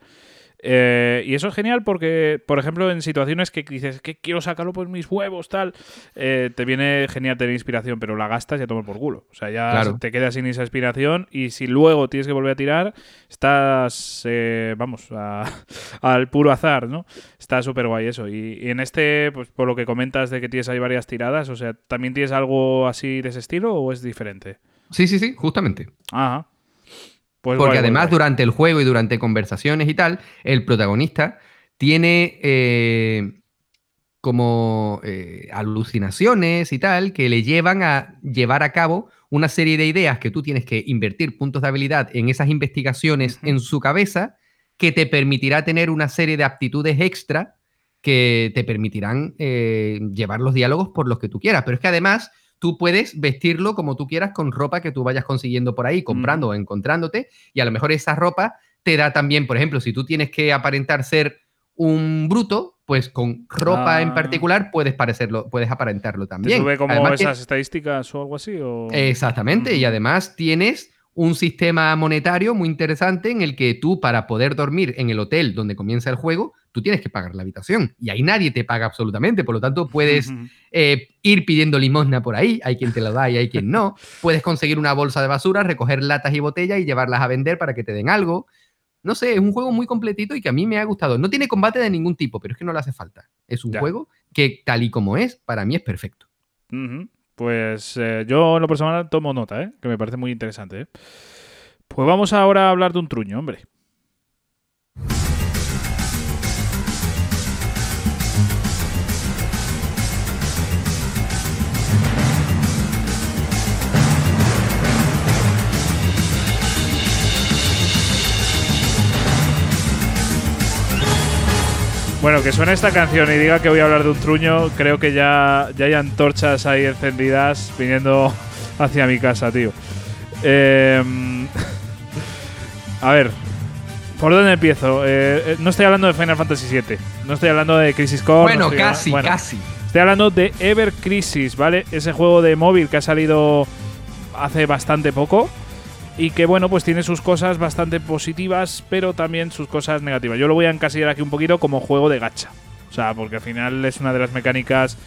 Eh, y eso es genial porque, por ejemplo, en situaciones que dices que quiero sacarlo por mis huevos, tal, eh, te viene genial tener inspiración, pero la gastas y a tomar por culo. O sea, ya
Claro.
te quedas sin esa inspiración y si luego tienes que volver a tirar, estás, eh, vamos, a- al puro azar, ¿no? Está súper guay eso. Y, y en este, pues por lo que comentas de que tienes ahí varias tiradas, o sea, ¿también tienes algo así de ese estilo o es diferente?
Sí, sí, sí, justamente.
Ajá. Pues
Porque
guay,
además
guay.
durante el juego y durante conversaciones y tal, el protagonista tiene eh, como eh, alucinaciones y tal que le llevan a llevar a cabo una serie de ideas que tú tienes que invertir puntos de habilidad en esas investigaciones en su cabeza que te permitirá tener una serie de aptitudes extra que te permitirán eh, llevar los diálogos por los que tú quieras. Pero es que además tú puedes vestirlo como tú quieras con ropa que tú vayas consiguiendo por ahí, comprando o encontrándote, y a lo mejor esa ropa te da también, por ejemplo, si tú tienes que aparentar ser un bruto, pues con ropa
Ah.
en particular puedes parecerlo, puedes aparentarlo
¿Te
también.
sube como
Además que-
esas estadísticas o algo así? O...
Exactamente, y además tienes un sistema monetario muy interesante en el que tú para poder dormir en el hotel donde comienza el juego, tú tienes que pagar la habitación y ahí nadie te paga absolutamente, por lo tanto puedes eh, ir pidiendo limosna por ahí, hay quien te lo da y hay quien no, puedes conseguir una bolsa de basura, recoger latas y botellas y llevarlas a vender para que te den algo. No sé, es un juego muy completito y que a mí me ha gustado. No tiene combate de ningún tipo, pero es que no le hace falta. Es un
Ya.
juego que tal y como es, para mí es perfecto.
Pues eh, yo en lo personal tomo nota, ¿eh? que me parece muy interesante. ¿eh? Pues vamos ahora a hablar de un truño, hombre. Bueno, que suene esta canción y diga que voy a hablar de un truño, creo que ya, ya hay antorchas ahí encendidas viniendo hacia mi casa, tío. Eh, a ver, ¿por dónde empiezo? Eh, eh, no estoy hablando de Final Fantasy VII, no estoy hablando de Crisis Core. no
bueno, casi,
bueno,
casi.
Estoy hablando de Ever Crisis, ¿vale? Ese juego de móvil que ha salido hace bastante poco y que, bueno, pues tiene sus cosas bastante positivas, pero también sus cosas negativas. Yo lo voy a encasillar aquí un poquito como juego de gacha. O sea, porque al final es una de las mecánicas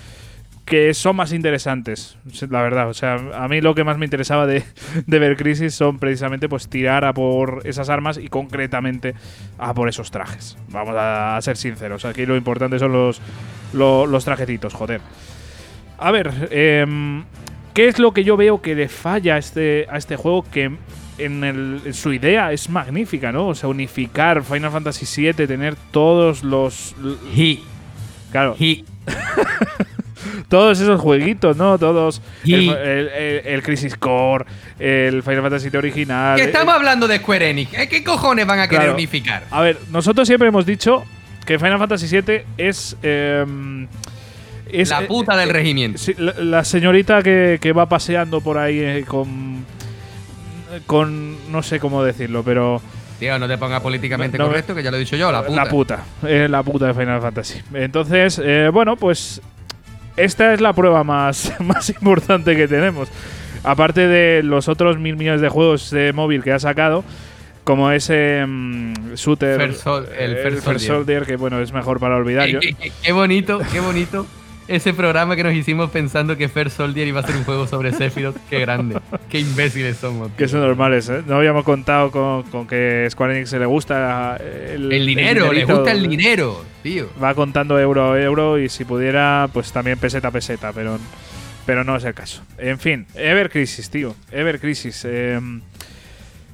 que son más interesantes, la verdad. O sea, a mí lo que más me interesaba de, de Ever Crisis son precisamente pues tirar a por esas armas y concretamente a por esos trajes. Vamos a, ser sinceros. Aquí lo importante son los, lo- los trajecitos, joder. A ver, em, ¿qué es lo que yo veo que le falla a este, a este juego que en, el- en su idea es magnífica, ¿no? O sea, unificar Final Fantasy VII, tener todos los...
He,
Claro,
he.
todos esos jueguitos, ¿no? Todos...
Y-
El, el- el- el Crisis Core, el Final Fantasy VII original...
Que
eh,
estamos hablando de Square Enix. ¿eh? ¿Qué cojones van a querer
Claro.
unificar?
A ver, nosotros siempre hemos dicho que Final Fantasy VII es... em, es
La
eh,
puta del regimiento.
La, la señorita que, que va paseando por ahí eh, con. Con. no sé cómo decirlo, pero.
Tío, no te pongas políticamente
No,
correcto, que ya lo he dicho yo, la puta.
La puta. eh, la puta de Final Fantasy. Entonces, eh, bueno, pues. Esta es la prueba más, más importante que tenemos. Aparte de los otros mil millones de juegos de móvil que ha sacado, como ese mm, shooter.
First el
eh,
First Soldier.
Soldier, que bueno, es mejor para olvidar.
Qué bonito, qué bonito. Ese programa que nos hicimos pensando que First Soldier iba a ser un juego sobre Sephiroth. Qué grande. Qué imbéciles somos. tío.
Que son normales, ¿eh? No habíamos contado con, con que Square Enix se le gusta el,
El dinero,
dinerito.
gusta el dinero, tío.
Va contando euro a euro y si pudiera, pues también peseta a peseta, pero, pero no es el caso. En fin, Ever Crisis, tío. Ever Crisis. eh,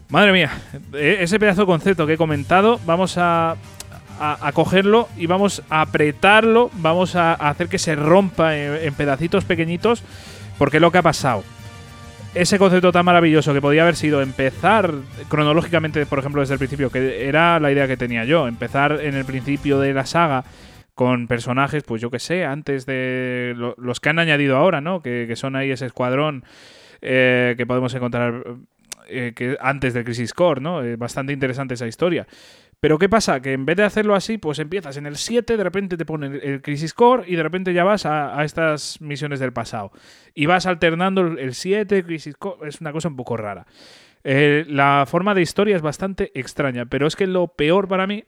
madre mía, e- ese pedazo de concepto que he comentado, vamos a, a, cogerlo y vamos a apretarlo, vamos a, hacer que se rompa en, pedacitos pequeñitos, porque es lo que ha pasado ese concepto tan maravilloso que podía haber sido empezar cronológicamente, por ejemplo, desde el principio, que era la idea que tenía yo, empezar en el principio de la saga con personajes, pues yo que sé, antes de lo- los que han añadido ahora, ¿no? Que, que son ahí ese escuadrón eh, que podemos encontrar eh, que antes del Crisis Core, ¿no? Eh, bastante interesante esa historia. Pero ¿qué pasa? Que en vez de hacerlo así, pues empiezas en el 7, de repente te ponen el- Crisis Core y de repente ya vas a, estas misiones del pasado. Y vas alternando el- el 7, Crisis Core, es una cosa un poco rara. Eh, la forma de historia es bastante extraña, pero es que lo peor para mí,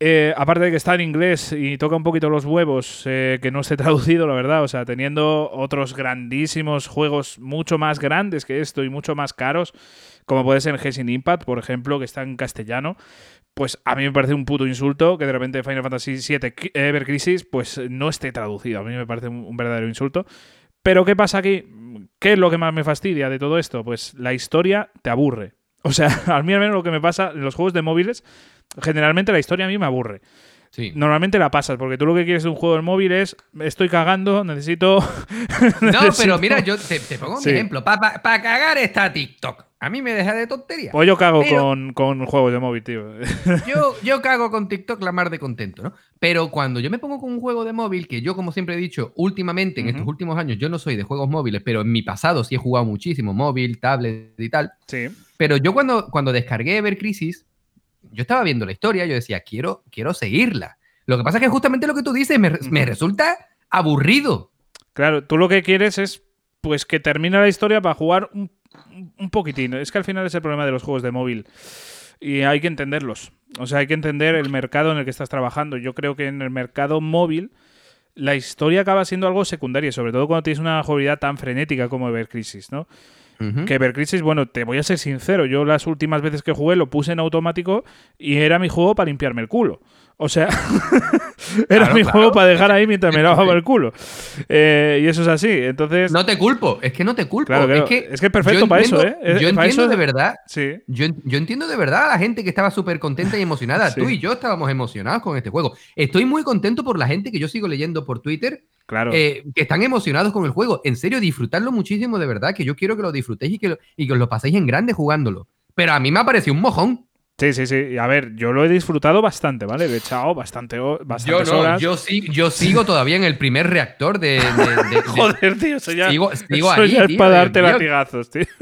eh, aparte de que está en inglés y toca un poquito los huevos, eh, que no esté traducido, la verdad, o sea, teniendo otros grandísimos juegos mucho más grandes que esto y mucho más caros, como puede ser Genshin Impact, por ejemplo, que está en castellano, pues a mí me parece un puto insulto que de repente Final Fantasy VII Ever Crisis pues no esté traducido. A mí me parece un, verdadero insulto. Pero ¿qué pasa aquí? ¿Qué es lo que más me fastidia de todo esto? Pues la historia te aburre. O sea, a mí al menos lo que me pasa en los juegos de móviles, generalmente la historia a mí me aburre.
Sí.
Normalmente la pasas, porque tú lo que quieres de un juego de móvil es, estoy cagando, necesito...
No,
necesito-
pero mira, yo te, te pongo un
Sí.
ejemplo. Para cagar está TikTok. A mí me deja de tontería.
Pues yo cago
Pero-
con, con juegos de móvil, tío.
Yo, yo cago con TikTok la mar de contento, ¿no? Pero cuando yo me pongo con un juego de móvil, que yo, como siempre he dicho, últimamente, en estos últimos años, yo no soy de juegos móviles, pero en mi pasado sí he jugado muchísimo, móvil, tablet y tal.
sí.
Pero yo cuando, cuando descargué Ever Crisis, yo estaba viendo la historia, yo decía, quiero, quiero seguirla. Lo que pasa es que justamente lo que tú dices me, me resulta aburrido.
Claro, tú lo que quieres es pues que termine la historia para jugar un, un poquitín. Es que al final es el problema de los juegos de móvil. Y hay que entenderlos. O sea, hay que entender el mercado en el que estás trabajando. Yo creo que en el mercado móvil la historia acaba siendo algo secundario, sobre todo cuando tienes una jugabilidad tan frenética como Ever Crisis, ¿no? Que Ever Crisis, bueno, te voy a ser sincero, yo las últimas veces que jugué lo puse en automático y era mi juego para limpiarme el culo. O sea, era
Claro,
mi
claro.
juego para dejar ahí mientras me lavaba el culo. Eh, y eso es así. Entonces,
No te culpo, es que no te culpo.
Claro.
Es, que
Es que es perfecto para eso, ¿eh? Es-
Yo entiendo
eso-
de verdad.
sí.
Yo, yo entiendo de verdad a la gente que estaba súper contenta y emocionada.
Sí.
Tú y yo estábamos emocionados con este juego. Estoy muy contento por la gente que yo sigo leyendo por Twitter,
Claro.
eh, que están emocionados con el juego. En serio, disfrutarlo muchísimo de verdad, que yo quiero que lo disfrutéis y que, lo- y que os lo paséis en grande jugándolo. Pero a mí me ha parecido un mojón.
Sí, sí, sí. A ver, yo lo he disfrutado bastante, ¿vale? Le he echado bastante, ho-
Yo
bastantes
no,
horas.
yo, sí, yo sigo todavía en el primer reactor de. de- de- de-
Joder, tío, eso ya,
Sigo- sigo
eso
ahí,
ya es
tío,
para darte
mío.
latigazos, tío.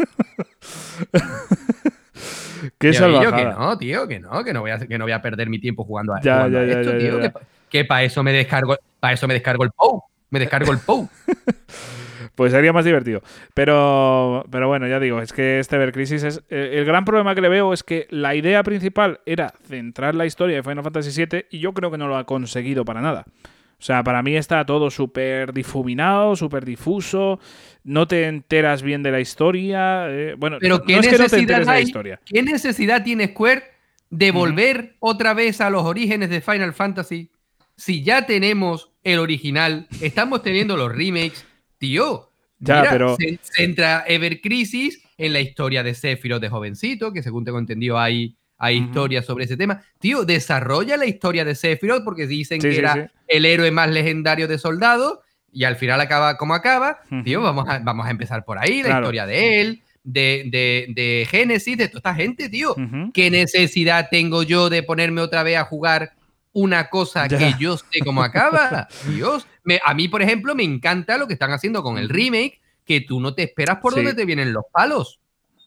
Qué
Tío, yo que
salvajada.
no, tío, que no, que no voy a, que no voy a perder mi tiempo jugando a,
Ya,
jugando
ya,
a esto,
ya,
tío.
ya.
Que, para eso me descargo, para eso me descargo el POU. Me descargo el POU.
Pues sería más divertido. Pero, pero bueno, ya digo, es que este Ever Crisis es. eh, el gran problema que le veo es que la idea principal era centrar la historia de Final Fantasy VII y yo creo que no lo ha conseguido para nada. O sea, para mí está todo súper difuminado, súper difuso, no te enteras bien de la historia. eh, bueno,
Pero
no
¿qué
es que no te enteres de la
hay?
historia.
¿Qué necesidad tiene Square de volver otra vez a los orígenes de Final Fantasy? Si ya tenemos el original, estamos teniendo los remakes, tío.
Ya,
mira,
pero-
se centra Ever Crisis en la historia de Sephiroth de jovencito, que según tengo entendido hay, hay
Ujú.
historias sobre ese tema. Tío, desarrolla la historia de Sephiroth porque dicen
Sí,
que
sí,
era
sí.
el héroe más legendario de soldado y al final acaba como acaba.
Ujú.
Tío, vamos a, vamos a empezar por ahí, la
Claro.
historia de él, de, de, de Genesis, de toda esta gente, tío.
Ujú.
¿Qué necesidad tengo yo de ponerme otra vez a jugar una cosa
Ya.
que yo sé cómo acaba? Dios. Me- a mí, por ejemplo, me encanta lo que están haciendo con el remake, que tú no te esperas por
Sí.
dónde te vienen los palos.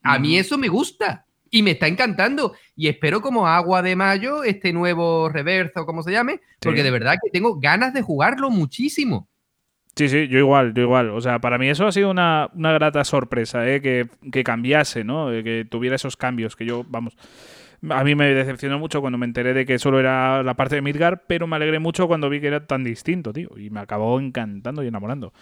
A mí eso me gusta y me está encantando. Y espero como agua de mayo este nuevo reverso, como se llame, porque
Sí.
de verdad que tengo ganas de jugarlo muchísimo.
Sí, sí, yo igual, yo igual. O sea, para mí eso ha sido una, una grata sorpresa, ¿eh? que, que cambiase, ¿no? Que tuviera esos cambios, que yo, vamos, a mí me decepcionó mucho cuando me enteré de que solo era la parte de Midgar, pero me alegré mucho cuando vi que era tan distinto, tío, y me acabó encantando y enamorando.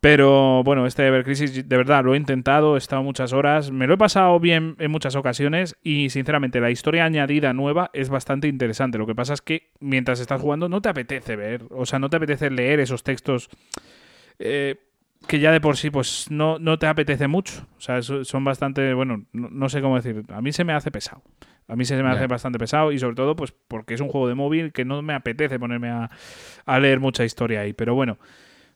Pero bueno, este Ever Crisis, de verdad, lo he intentado, he estado muchas horas, me lo he pasado bien en muchas ocasiones y sinceramente la historia añadida nueva es bastante interesante. Lo que pasa es que mientras estás jugando no te apetece ver, o sea, no te apetece leer esos textos eh, que ya de por sí pues no, no te apetece mucho. O sea, so- son bastante, bueno, no, no sé cómo decir, a mí se me hace pesado. A mí se me hace bastante pesado y sobre todo pues porque es un juego de móvil que no me apetece ponerme a, a leer mucha historia ahí. Pero bueno,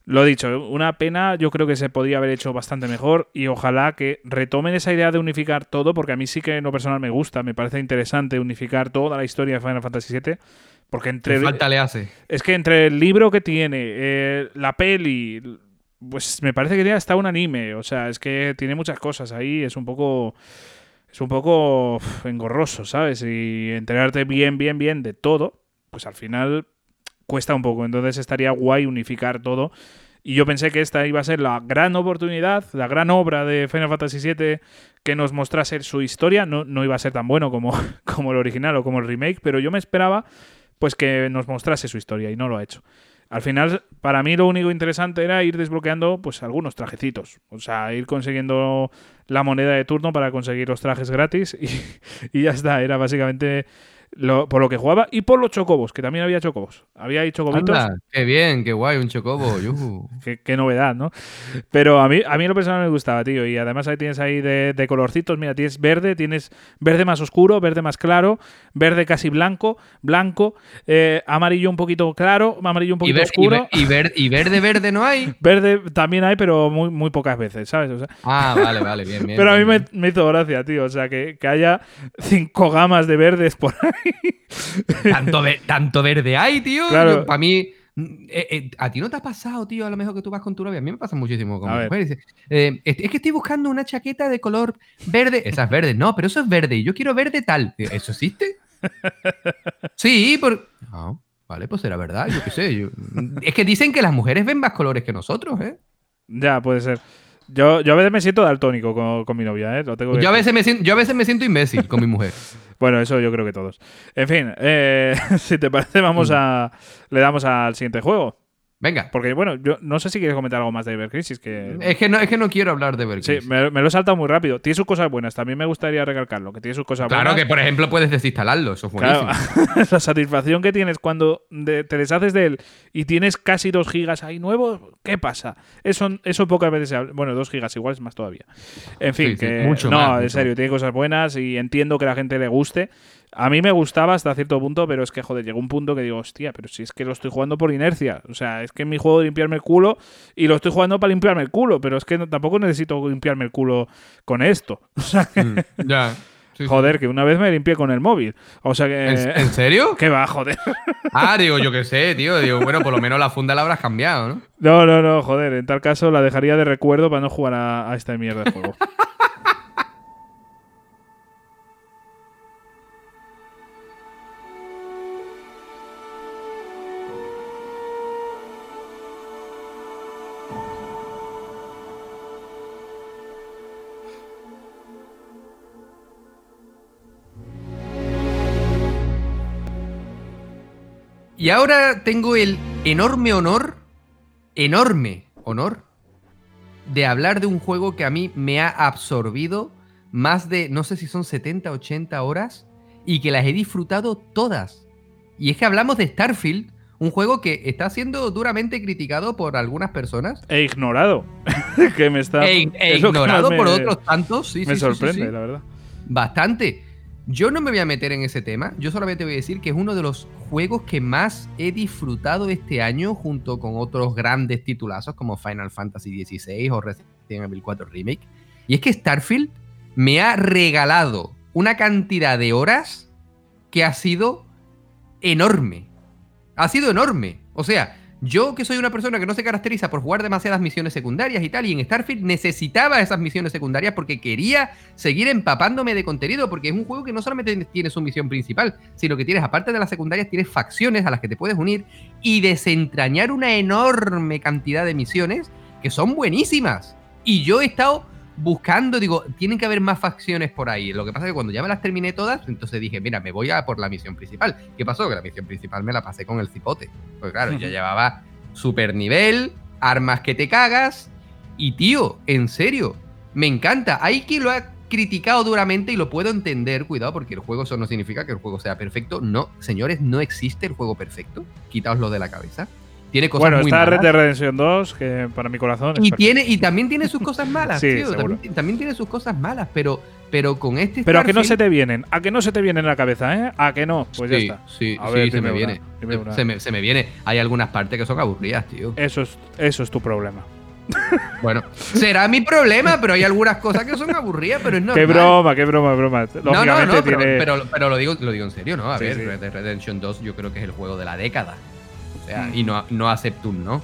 lo dicho, una pena, yo creo que se podía haber hecho bastante mejor y ojalá que retomen esa idea de unificar todo, porque a mí sí que en lo personal me gusta, me parece interesante unificar toda la historia de Final Fantasy VII, porque entre...
¿Qué falta le hace?
Es que entre el libro que tiene, eh, la peli, pues me parece que tiene hasta un anime. O sea, es que tiene muchas cosas ahí. Es un poco. Es un poco engorroso, ¿sabes? Y enterarte bien, bien, bien de todo, pues al final cuesta un poco. Entonces estaría guay unificar todo. Y yo pensé que esta iba a ser la gran oportunidad, la gran obra de Final Fantasy VII que nos mostrase su historia. No, no iba a ser tan bueno como, como el original o como el remake, pero yo me esperaba pues que nos mostrase su historia y no lo ha hecho. Al final, para mí lo único interesante era ir desbloqueando pues algunos trajecitos. O sea, ir consiguiendo la moneda de turno para conseguir los trajes gratis y, y ya está. Era básicamente lo- por lo que jugaba y por los chocobos, que también había chocobos. Había ahí chocobitos.
Anda, qué bien, qué guay, un chocobo.
Qué, qué novedad, ¿no? Pero a mí, a mí lo personal me gustaba, tío. Y además ahí tienes ahí de, de colorcitos. Mira, tienes verde, tienes verde más oscuro, verde más claro, verde casi blanco, blanco, eh, amarillo un poquito claro, amarillo un
Y,
poquito
ver-
oscuro.
y ver- y verde, verde no hay.
Verde también hay, pero muy, muy pocas veces, ¿sabes? O sea,
Ah, vale, vale, bien, bien.
pero a mí
bien,
me, me hizo gracia, tío. O sea, que, que haya cinco gamas de verdes por ahí.
Tanto, tanto verde hay, tío.
Claro.
Para mí. mm, eh, eh, a ti no te ha pasado, tío, a lo mejor que tú vas con tu novia. A mí me pasa muchísimo con
A
mi
ver.
mujer. Dice, eh, es es que estoy buscando una chaqueta de color verde. Esa es verde. No, pero eso es verde. Y yo quiero verde tal. Digo, ¿Eso existe? sí, por. Vale, pues será verdad. Yo qué sé. yo- Es que dicen que las mujeres ven más colores que nosotros, ¿eh?
ya, puede ser. Yo, yo a veces me siento daltónico con, con mi novia, ¿eh? Lo tengo que
Yo a, veces me siento, yo a veces me siento imbécil con mi mujer.
Bueno, eso yo creo que todos. En fin, eh, si te parece,
Mm.
vamos a. Le damos al siguiente juego.
Venga.
Porque, bueno, yo no sé si quieres comentar algo más de Ever Crisis. Que...
Es que no, es que no quiero hablar de Ever
Sí, me, me lo he saltado muy rápido. Tiene sus cosas buenas. También me gustaría recalcarlo, que tiene sus cosas
Claro que,
buenas.
por ejemplo, puedes desinstalarlo. Eso es buenísimo.
Claro, la satisfacción que tienes cuando de- te deshaces de él y tienes casi 2 gigas ahí nuevos, ¿qué pasa? Eso, eso pocas veces se habla. Bueno, 2 gigas igual es más todavía. En fin,
Sí, sí,
que
mucho
no,
más,
en
mucho
serio, tiene cosas buenas y entiendo que a la gente le guste. A mí me gustaba hasta cierto punto, pero es que, joder, llegó un punto que digo, hostia, pero si es que lo estoy jugando por inercia. O sea, es que es mi juego de limpiarme el culo y lo estoy jugando para limpiarme el culo, pero es que no- tampoco necesito limpiarme el culo con esto. O sea, que,
Mm, ya. Sí, sí.
joder, que una vez me limpié con el móvil. O sea que...
¿En, en serio?
¿Qué va, joder?
Ah, digo, yo qué sé, tío. Digo, bueno, por lo menos la funda la habrás cambiado, ¿no?
No, no, no, joder. En tal caso la dejaría de recuerdo para no jugar a, a esta mierda de juego.
Y ahora tengo el enorme honor, enorme honor, de hablar de un juego que a mí me ha absorbido más de, no sé si son 70, 80 horas, y que las he disfrutado todas. Y es que hablamos de Starfield, un juego que está siendo duramente criticado por algunas personas.
He ignorado. que me está.
E, e ignorado por
me-
otros tantos. Sí,
Me
sí, sí, sí,
sorprende,
sí.
la verdad.
Bastante. Yo no me voy a meter en ese tema. Yo solamente voy a decir que es uno de los juegos que más he disfrutado este año, junto con otros grandes titulazos como Final Fantasy XVI o Resident Evil 4 Remake. Y es que Starfield me ha regalado una cantidad de horas que ha sido enorme. Ha sido enorme. O sea, yo que soy una persona que no se caracteriza por jugar demasiadas misiones secundarias y tal, y en Starfield necesitaba esas misiones secundarias porque quería seguir empapándome de contenido, porque es un juego que no solamente tiene su misión principal, sino que tienes, aparte de las secundarias, tienes facciones a las que te puedes unir y desentrañar una enorme cantidad de misiones que son buenísimas. Y yo he estado buscando, digo, tienen que haber más facciones por ahí. Lo que pasa es que cuando ya me las terminé todas, entonces dije, mira, me voy a por la misión principal. ¿Qué pasó? Que la misión principal me la pasé con el cipote. Pues claro, ya llevaba super nivel, armas que te cagas. Y tío, en serio, me encanta. Hay quien lo ha criticado duramente y lo puedo entender, cuidado, porque el juego eso no significa que el juego sea perfecto. No, señores, no existe el juego perfecto. Quitaoslo de la cabeza. Tiene cosas
Bueno,
muy
está Red. Dead Redemption 2, que para mi corazón es
Y,
perfecto.
tiene, y también tiene sus cosas malas,
Sí,
tío. También, también tiene sus cosas malas, pero, pero con este.
Pero a que no se te vienen, a que no se te vienen en la cabeza, ¿eh? A que no, pues
sí,
ya está.
Sí,
A
sí, se me
una,
viene. Se me, se me viene. Hay algunas partes que son aburridas, tío.
Eso es, eso es tu problema.
Bueno, será mi problema, pero hay algunas cosas que son aburridas, pero es normal.
Qué broma, qué broma, broma.
No, no, no, pero, pero, pero lo, digo, lo digo en serio, ¿no? A
Sí,
ver,
sí.
Red Dead Redemption 2 yo creo que es el juego de la década. Sea,
Mm.
y no, no Aceptum, ¿no?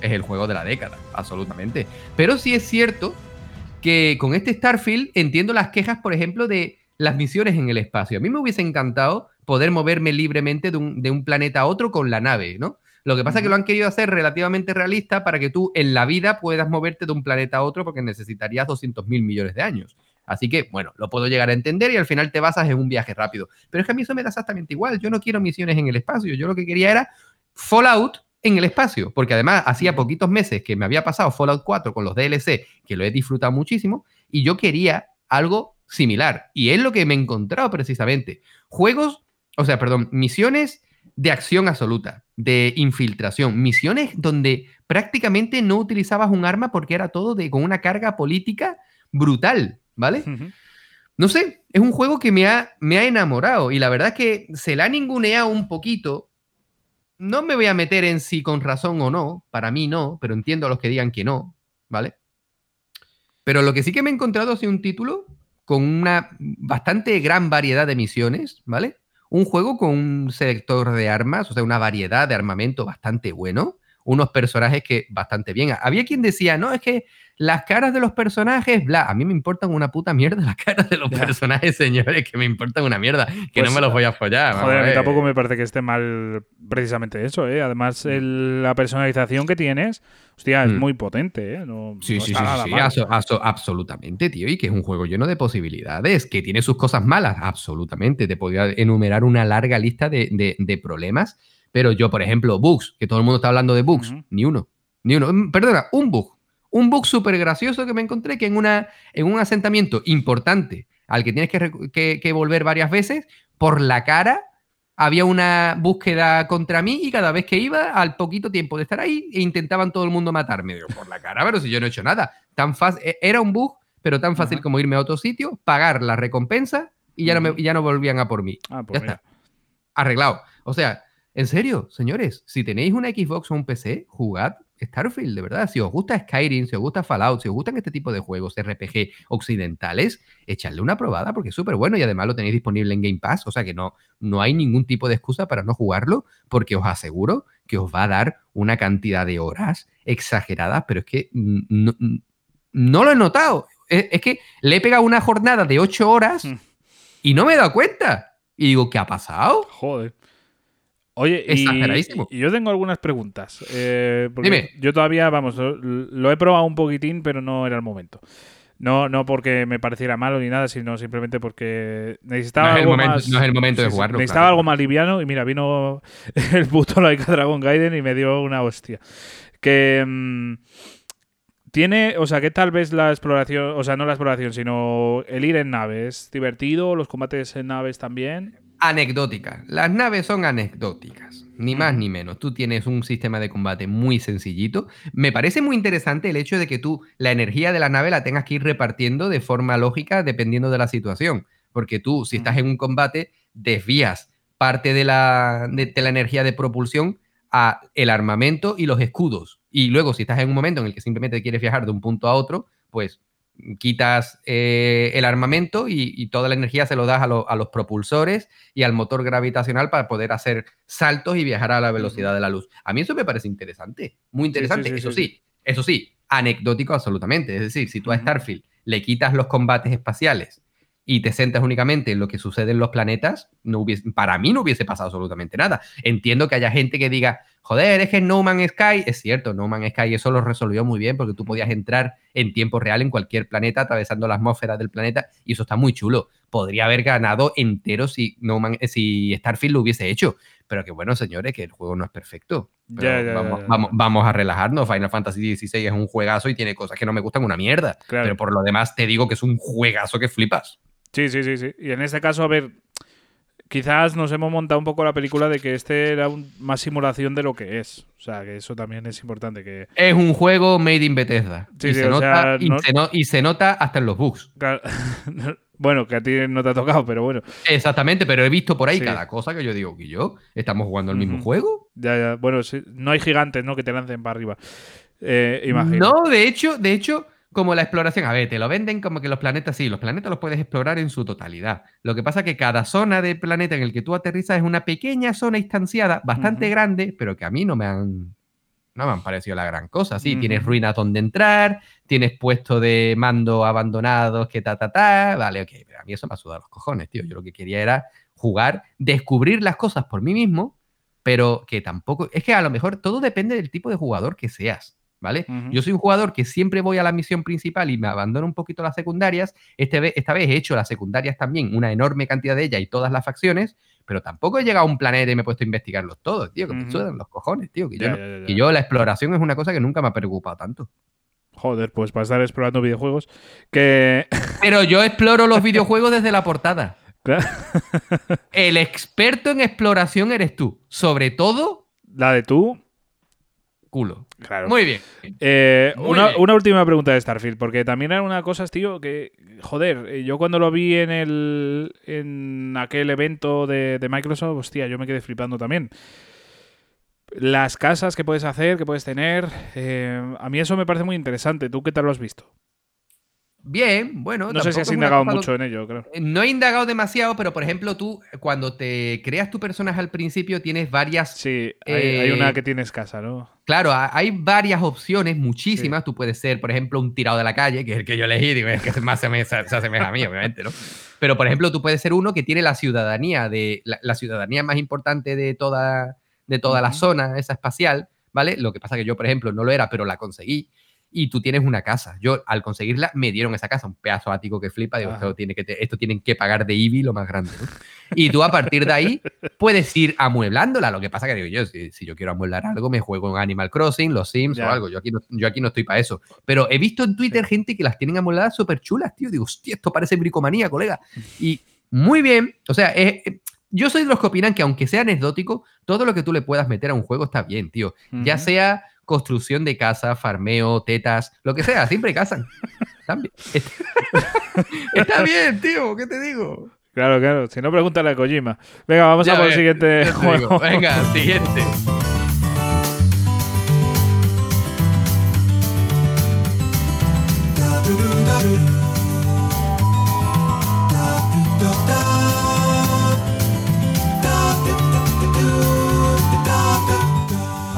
Es el juego de la década, absolutamente. Pero sí es cierto que con este Starfield entiendo las quejas, por ejemplo, de las misiones en el espacio. A mí me hubiese encantado poder moverme libremente de un, de un planeta a otro con la nave, ¿no? Lo que pasa es que lo han querido hacer relativamente realista para que tú en la vida puedas moverte de un planeta a otro porque necesitarías 200 mil millones de años. Así que, bueno, lo puedo llegar a entender y al final te basas en un viaje rápido. Pero es que a mí eso me da exactamente igual. Yo no quiero misiones en el espacio. Yo lo que quería era Fallout en el espacio. Porque además hacía poquitos meses que me había pasado Fallout 4 con los DLC, que lo he disfrutado muchísimo, y yo quería algo similar. Y es lo que me he encontrado precisamente. Juegos, o sea, perdón, misiones de acción absoluta, de infiltración, misiones donde prácticamente no utilizabas un arma porque era todo de, con una carga política brutal, ¿vale? No sé, es un juego que me ha, me ha enamorado y la verdad es que se la ha ninguneado un poquito. No me voy a meter en si con razón o no, para mí no, pero entiendo a los que digan que no, ¿vale? Pero lo que sí que me he encontrado sido un título con una bastante gran variedad de misiones, ¿vale? Un juego con un sector de armas, o sea, una variedad de armamento bastante bueno, unos personajes que bastante bien. Había quien decía, no, es que las caras de los personajes, bla, a mí me importan una puta mierda las caras de los
Ya.
personajes, señores, que me importan una mierda, que
Pues,
no me los voy a follar.
Joder, a mí tampoco me parece que esté mal precisamente eso, ¿eh? Además, el- la personalización que tienes, hostia, es
Mm.
muy potente, ¿eh? No,
Sí,
no
sí, sí, sí, absolutamente, tío, y que es un juego lleno de posibilidades, que tiene sus cosas malas, absolutamente, te podría enumerar una larga lista de, de- de problemas, Pero yo, por ejemplo, bugs, que todo el mundo está hablando de bugs, ni uno. Ni uno. Mm, Perdona, un bug. Un bug súper gracioso que me encontré que en, una, en un asentamiento importante al que tienes que, que- que volver varias veces, por la cara había una búsqueda contra mí y cada vez que iba, al poquito tiempo de estar ahí, e intentaban todo el mundo matarme. Digo, por la cara, pero si yo no he hecho nada. Tan fácil, era un bug, pero tan fácil
Ajá.
como irme a otro sitio, pagar la recompensa y ya, no, me- ya no volvían a por mí.
Ah, pues
Ya
mira.
está. Arreglado. O sea, en serio, señores, si tenéis una Xbox o un PC, jugad Starfield, de verdad. Si os gusta Skyrim, si os gusta Fallout, si os gustan este tipo de juegos RPG occidentales, echadle una probada porque es súper bueno y además lo tenéis disponible en Game Pass. O sea que no, no hay ningún tipo de excusa para no jugarlo porque os aseguro que os va a dar una cantidad de horas exageradas, pero es que no, no lo he notado. Es, es que le he pegado una jornada de 8 horas
Mm.
y no me he dado cuenta. Y digo, ¿qué ha pasado?
Joder. Oye, y,
Exageradísimo.
y yo tengo algunas preguntas. eh,
Dime.
Yo todavía, vamos, lo, lo he probado un poquitín, pero no era el momento. No, no porque me pareciera malo ni nada, sino simplemente porque necesitaba
No es el
algo
momento-
más.
no es el momento de jugarlo,
Necesitaba
claro.
algo más liviano y mira, vino el puto Laika Dragon Gaiden y me dio una hostia. Que. mm, tiene, o sea, ¿qué tal vez la exploración? O sea, no la exploración, sino el ir en naves. ¿Divertido? ¿Los combates en naves también?
Anecdótica. Las naves son anecdóticas. Ni más ni menos. Tú tienes un sistema de combate muy sencillito. Me parece muy interesante el hecho de que tú la energía de la nave la tengas que ir repartiendo de forma lógica dependiendo de la situación. Porque tú, si estás en un combate, desvías parte de la, de, de la energía de propulsión a el armamento y los escudos. Y luego, si estás en un momento en el que simplemente quieres viajar de un punto a otro, pues quitas eh, el armamento y, y toda la energía se lo das a, lo- a los propulsores y al motor gravitacional para poder hacer saltos y viajar a la velocidad de la luz. A mí eso me parece interesante, muy interesante.
sí,
eso
sí.
sí, eso sí, anecdótico absolutamente. Es decir, si tú a. Starfield le quitas los combates espaciales y te centras únicamente en lo que sucede en los planetas, no hubiese, para mí no hubiese pasado absolutamente nada. Entiendo que haya gente que diga, joder, es que No Man's Sky, es cierto, No Man's Sky eso lo resolvió muy bien porque tú podías entrar en tiempo real en cualquier planeta atravesando la atmósfera del planeta y eso está muy chulo. Podría haber ganado entero si, no Man- eh, si Starfield lo hubiese hecho. Pero que bueno, señores, que el juego no es perfecto. Pero. Vamos, vamos a relajarnos. Final Fantasy XVI es un juegazo y tiene cosas que no me gustan una mierda.
Claro.
Pero por lo demás te digo que es un juegazo que flipas.
Sí, sí, sí, sí. Y en este caso, a ver, quizás nos hemos montado un poco la película de que este era un- más simulación de lo que es. O sea, que eso también es importante. Que,
Es un juego made in Bethesda.
Sí,
y,
sí,
se nota,
sea,
y,
no-
se no- y se nota hasta en los bugs.
claro, bueno, que a ti no te ha tocado, pero bueno.
Exactamente, pero he visto por ahí
Sí.
cada cosa que yo digo que yo estamos jugando el mismo juego.
Ya, ya. Bueno, sí, no hay gigantes, ¿no? Que te lancen para arriba. Eh, imagino.
No, de hecho, de hecho, como la exploración, a ver, te lo venden como que los planetas, sí, los planetas los puedes explorar en su totalidad. Lo que pasa es que cada zona de planeta en el que tú aterrizas es una pequeña zona instanciada, bastante grande, pero que a mí no me han no me han parecido la gran cosa. Sí, tienes ruinas donde entrar, tienes puestos de mando abandonados, que ta, ta, ta. Vale, ok, pero a mí eso me ha sudado los cojones, tío. Yo lo que quería era jugar, descubrir las cosas por mí mismo, pero que tampoco. Es que a lo mejor todo depende del tipo de jugador que seas. ¿Vale? Yo soy un jugador que siempre voy a la misión principal y me abandono un poquito las secundarias. Este ve- esta vez he hecho las secundarias también, una enorme cantidad de ellas y todas las facciones, pero tampoco he llegado a un planeta y me he puesto a investigarlos todos, tío, que me
Ujú.
sudan los cojones, tío. Que,
Ya,
yo, no-
ya, ya, ya.
que yo la exploración es una cosa que nunca me ha preocupado tanto.
Joder, pues para estar explorando videojuegos. Que.
Pero yo exploro los videojuegos desde la portada.
Claro.
El experto en exploración eres tú. Sobre todo,
La de tú.
Culo.
Claro.
Muy bien.
Eh,
Muy
una,
bien.
una última pregunta de Starfield, porque también era una cosa, tío, que, joder, eh, yo cuando lo vi en el en aquel evento de, de Microsoft, hostia, yo me quedé flipando también. Las casas que puedes hacer, que puedes tener, eh, a mí eso me parece muy interesante. ¿Tú qué tal lo has visto?
Bien, bueno.
No sé si has indagado
lo-
mucho en ello, creo.
No he indagado demasiado, pero por ejemplo, tú, cuando te creas tu personaje al principio, tienes varias.
Sí, hay, hay una
Eh,
que tienes casa, ¿no?
Claro, ha- hay varias opciones, muchísimas. Tú puedes ser, por ejemplo, un tirado de la calle, que es el que yo elegí, digo, es que más se, me, se asemeja a mí, obviamente, ¿no? Pero, por ejemplo, tú puedes ser uno que tiene la ciudadanía de la, la ciudadanía más importante de toda, de toda la zona, esa espacial, ¿vale? Lo que pasa que yo, por ejemplo, no lo era, pero la conseguí. Y tú tienes una casa. Yo, al conseguirla, me dieron esa casa, un pedazo ático que flipa. Digo, esto, tiene que te- esto tienen que pagar de IBI lo más grande. ¿no? Y tú a partir de ahí puedes ir amueblándola. Lo que pasa que digo yo, si, si yo quiero amueblar algo, me juego en Animal Crossing, los Sims
Ya.
o algo. Yo aquí, no, yo aquí no estoy para eso. Pero he visto en Twitter gente que las tienen amuebladas súper chulas, tío. Digo, hostia, esto parece bricomanía, colega. Y muy bien. O sea, es- es- yo soy de los que opinan que aunque sea anecdótico, todo lo que tú le puedas meter a un juego está bien, tío. Ya sea construcción de casa, farmeo, tetas, lo que sea, siempre casan. Está bien, tío, ¿qué te digo?
Claro, claro. Si no, pregúntale a Kojima. Venga, vamos
Ya
a por el siguiente juego.
Venga, siguiente.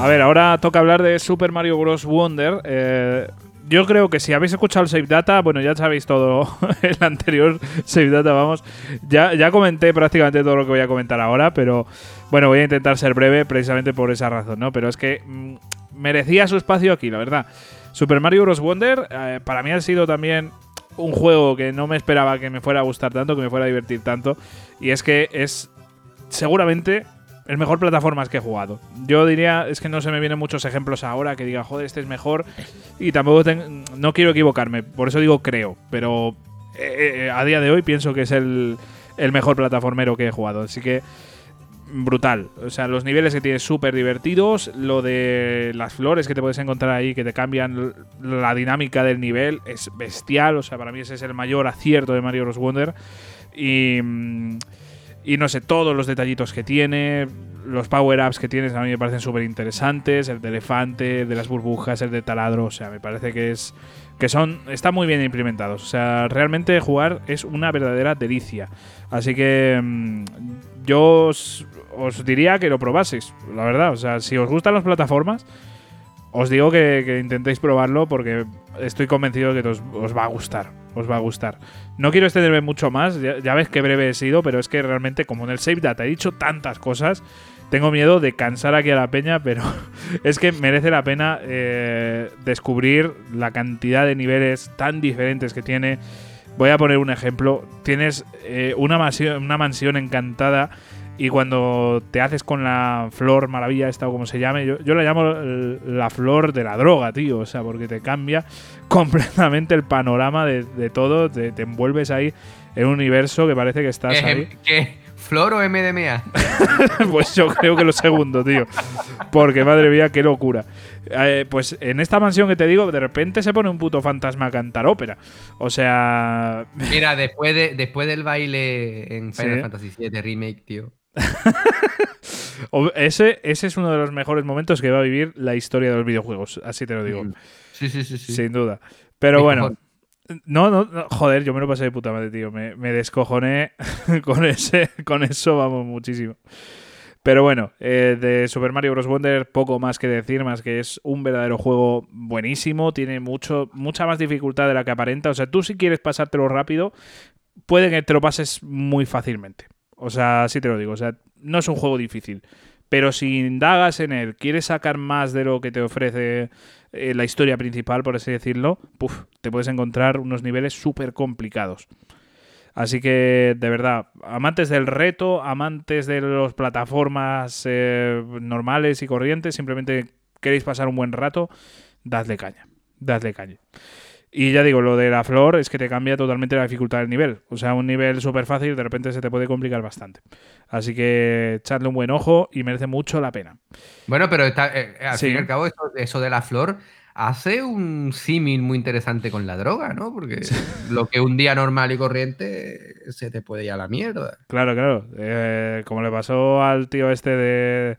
A ver, ahora toca hablar de Super Mario Bros. Wonder. Eh, yo creo que si habéis escuchado el Save Data, bueno, ya sabéis todo el anterior Save Data, vamos. Ya, ya comenté prácticamente todo lo que voy a comentar ahora, pero bueno, voy a intentar ser breve precisamente por esa razón, ¿no? Pero es que mm, merecía su espacio aquí, la verdad. Super Mario Bros. Wonder eh, para mí ha sido también un juego que no me esperaba que me fuera a gustar tanto, que me fuera a divertir tanto. Y es que es seguramente el mejor plataformas que he jugado. Yo diría, es que no se me vienen muchos ejemplos ahora que diga, joder, este es mejor. Y tampoco ten- no quiero equivocarme, por eso digo creo. Pero eh, eh, a día de hoy pienso que es el, el mejor plataformero que he jugado. Así que brutal. O sea, los niveles que tiene súper divertidos. Lo de las flores que te puedes encontrar ahí, que te cambian la dinámica del nivel, es bestial. O sea, para mí ese es el mayor acierto de Mario Bros. Wonder. Y, mm, y no sé, todos los detallitos que tiene, los power-ups que tienes a mí me parecen súper interesantes. El de elefante, el de las burbujas, el de taladro. O sea, me parece que es. Que son. Están muy bien implementados. O sea, realmente jugar es una verdadera delicia. Así que. mm, yo os, os diría que lo probaseis, la verdad. O sea, si os gustan las plataformas, os digo que, intentéis probarlo porque estoy convencido de que os, os va a gustar. Os va a gustar. No quiero extenderme mucho más, ya, ya ves qué breve he sido, pero es que realmente, como en el Save Data he dicho tantas cosas, tengo miedo de cansar aquí a la peña, pero es que merece la pena eh, descubrir la cantidad de niveles tan diferentes que tiene. Voy a poner un ejemplo. Tienes eh, una, mansión, una mansión encantada y cuando te haces con la flor maravilla, esta o como se llame, yo, yo la llamo la flor de la droga, tío. O sea, porque te cambia completamente el panorama de, de todo. Te, te envuelves ahí en un universo que parece que estás ahí.
¿Qué, qué? ¿Flor o MDMA?
pues yo creo que lo segundo, tío. Porque madre mía, qué locura. Eh, pues en esta mansión que te digo, de repente se pone un puto fantasma a cantar ópera. O sea,
Mira, después, de, después del baile en Final
Sí.
Fantasy VII Remake, tío.
ese, ese es uno de los mejores momentos que va a vivir la historia de los videojuegos. Así te lo digo.
Mm. Sí, sí, sí. sí.
Sin duda. Pero bueno. No, no, no, joder, yo me lo pasé de puta madre, tío. Me, me descojoné con ese, con eso, vamos, muchísimo. Pero bueno, eh, de Super Mario Bros. Wonder poco más que decir, más que es un verdadero juego buenísimo, tiene mucho, mucha más dificultad de la que aparenta. O sea, tú si quieres pasártelo rápido, puede que te lo pases muy fácilmente. O sea, sí te lo digo, o sea, no es un juego difícil. Pero si indagas en él, quieres sacar más de lo que te ofrece eh, la historia principal, por así decirlo, puf, te puedes encontrar unos niveles súper complicados. Así que, de verdad, amantes del reto, amantes de las plataformas eh, normales y corrientes, simplemente queréis pasar un buen rato, dadle caña. Dadle caña. Y ya digo, lo de la flor es que te cambia totalmente la dificultad del nivel. O sea, un nivel súper fácil de repente se te puede complicar bastante. Así que echadle un buen ojo y merece mucho la pena.
Bueno, pero está, eh, al
Sí.
fin y al cabo, eso, eso de la flor hace un símil muy interesante con la droga, ¿no? Porque lo que un día normal y corriente se te puede ir a la mierda.
Claro, claro. Eh, como le pasó al tío este de,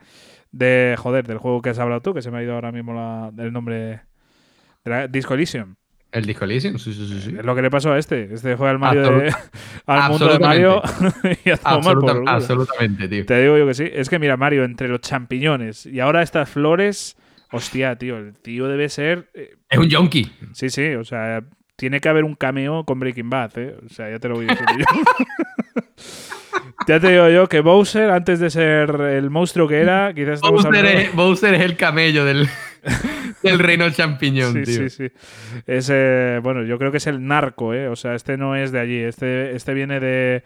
de. Joder, del juego que has hablado tú, que se me ha ido ahora mismo la, el nombre. De la, Disco Elysium.
El Disco Elysium, sí, sí, sí. sí.
Es lo que le pasó a este. Este juega al Mario de- al mundo de Mario y a
Absoluta- absolutamente, tío.
Te digo yo que sí. Es que mira, Mario, entre los champiñones y ahora estas flores. Hostia, tío, el tío debe ser. eh,
Es un yonki.
sí, sí, o sea, tiene que haber un cameo con Breaking Bad, ¿eh? O sea, ya te lo voy diciendo yo. ya te digo yo que Bowser, antes de ser el monstruo que era, quizás
Bowser es, Bowser es el camello del, del reino champiñón,
Sí,
tío.
sí, sí. Es, eh, bueno, yo creo que es el narco, ¿eh? O sea, este no es de allí. Este, este viene de,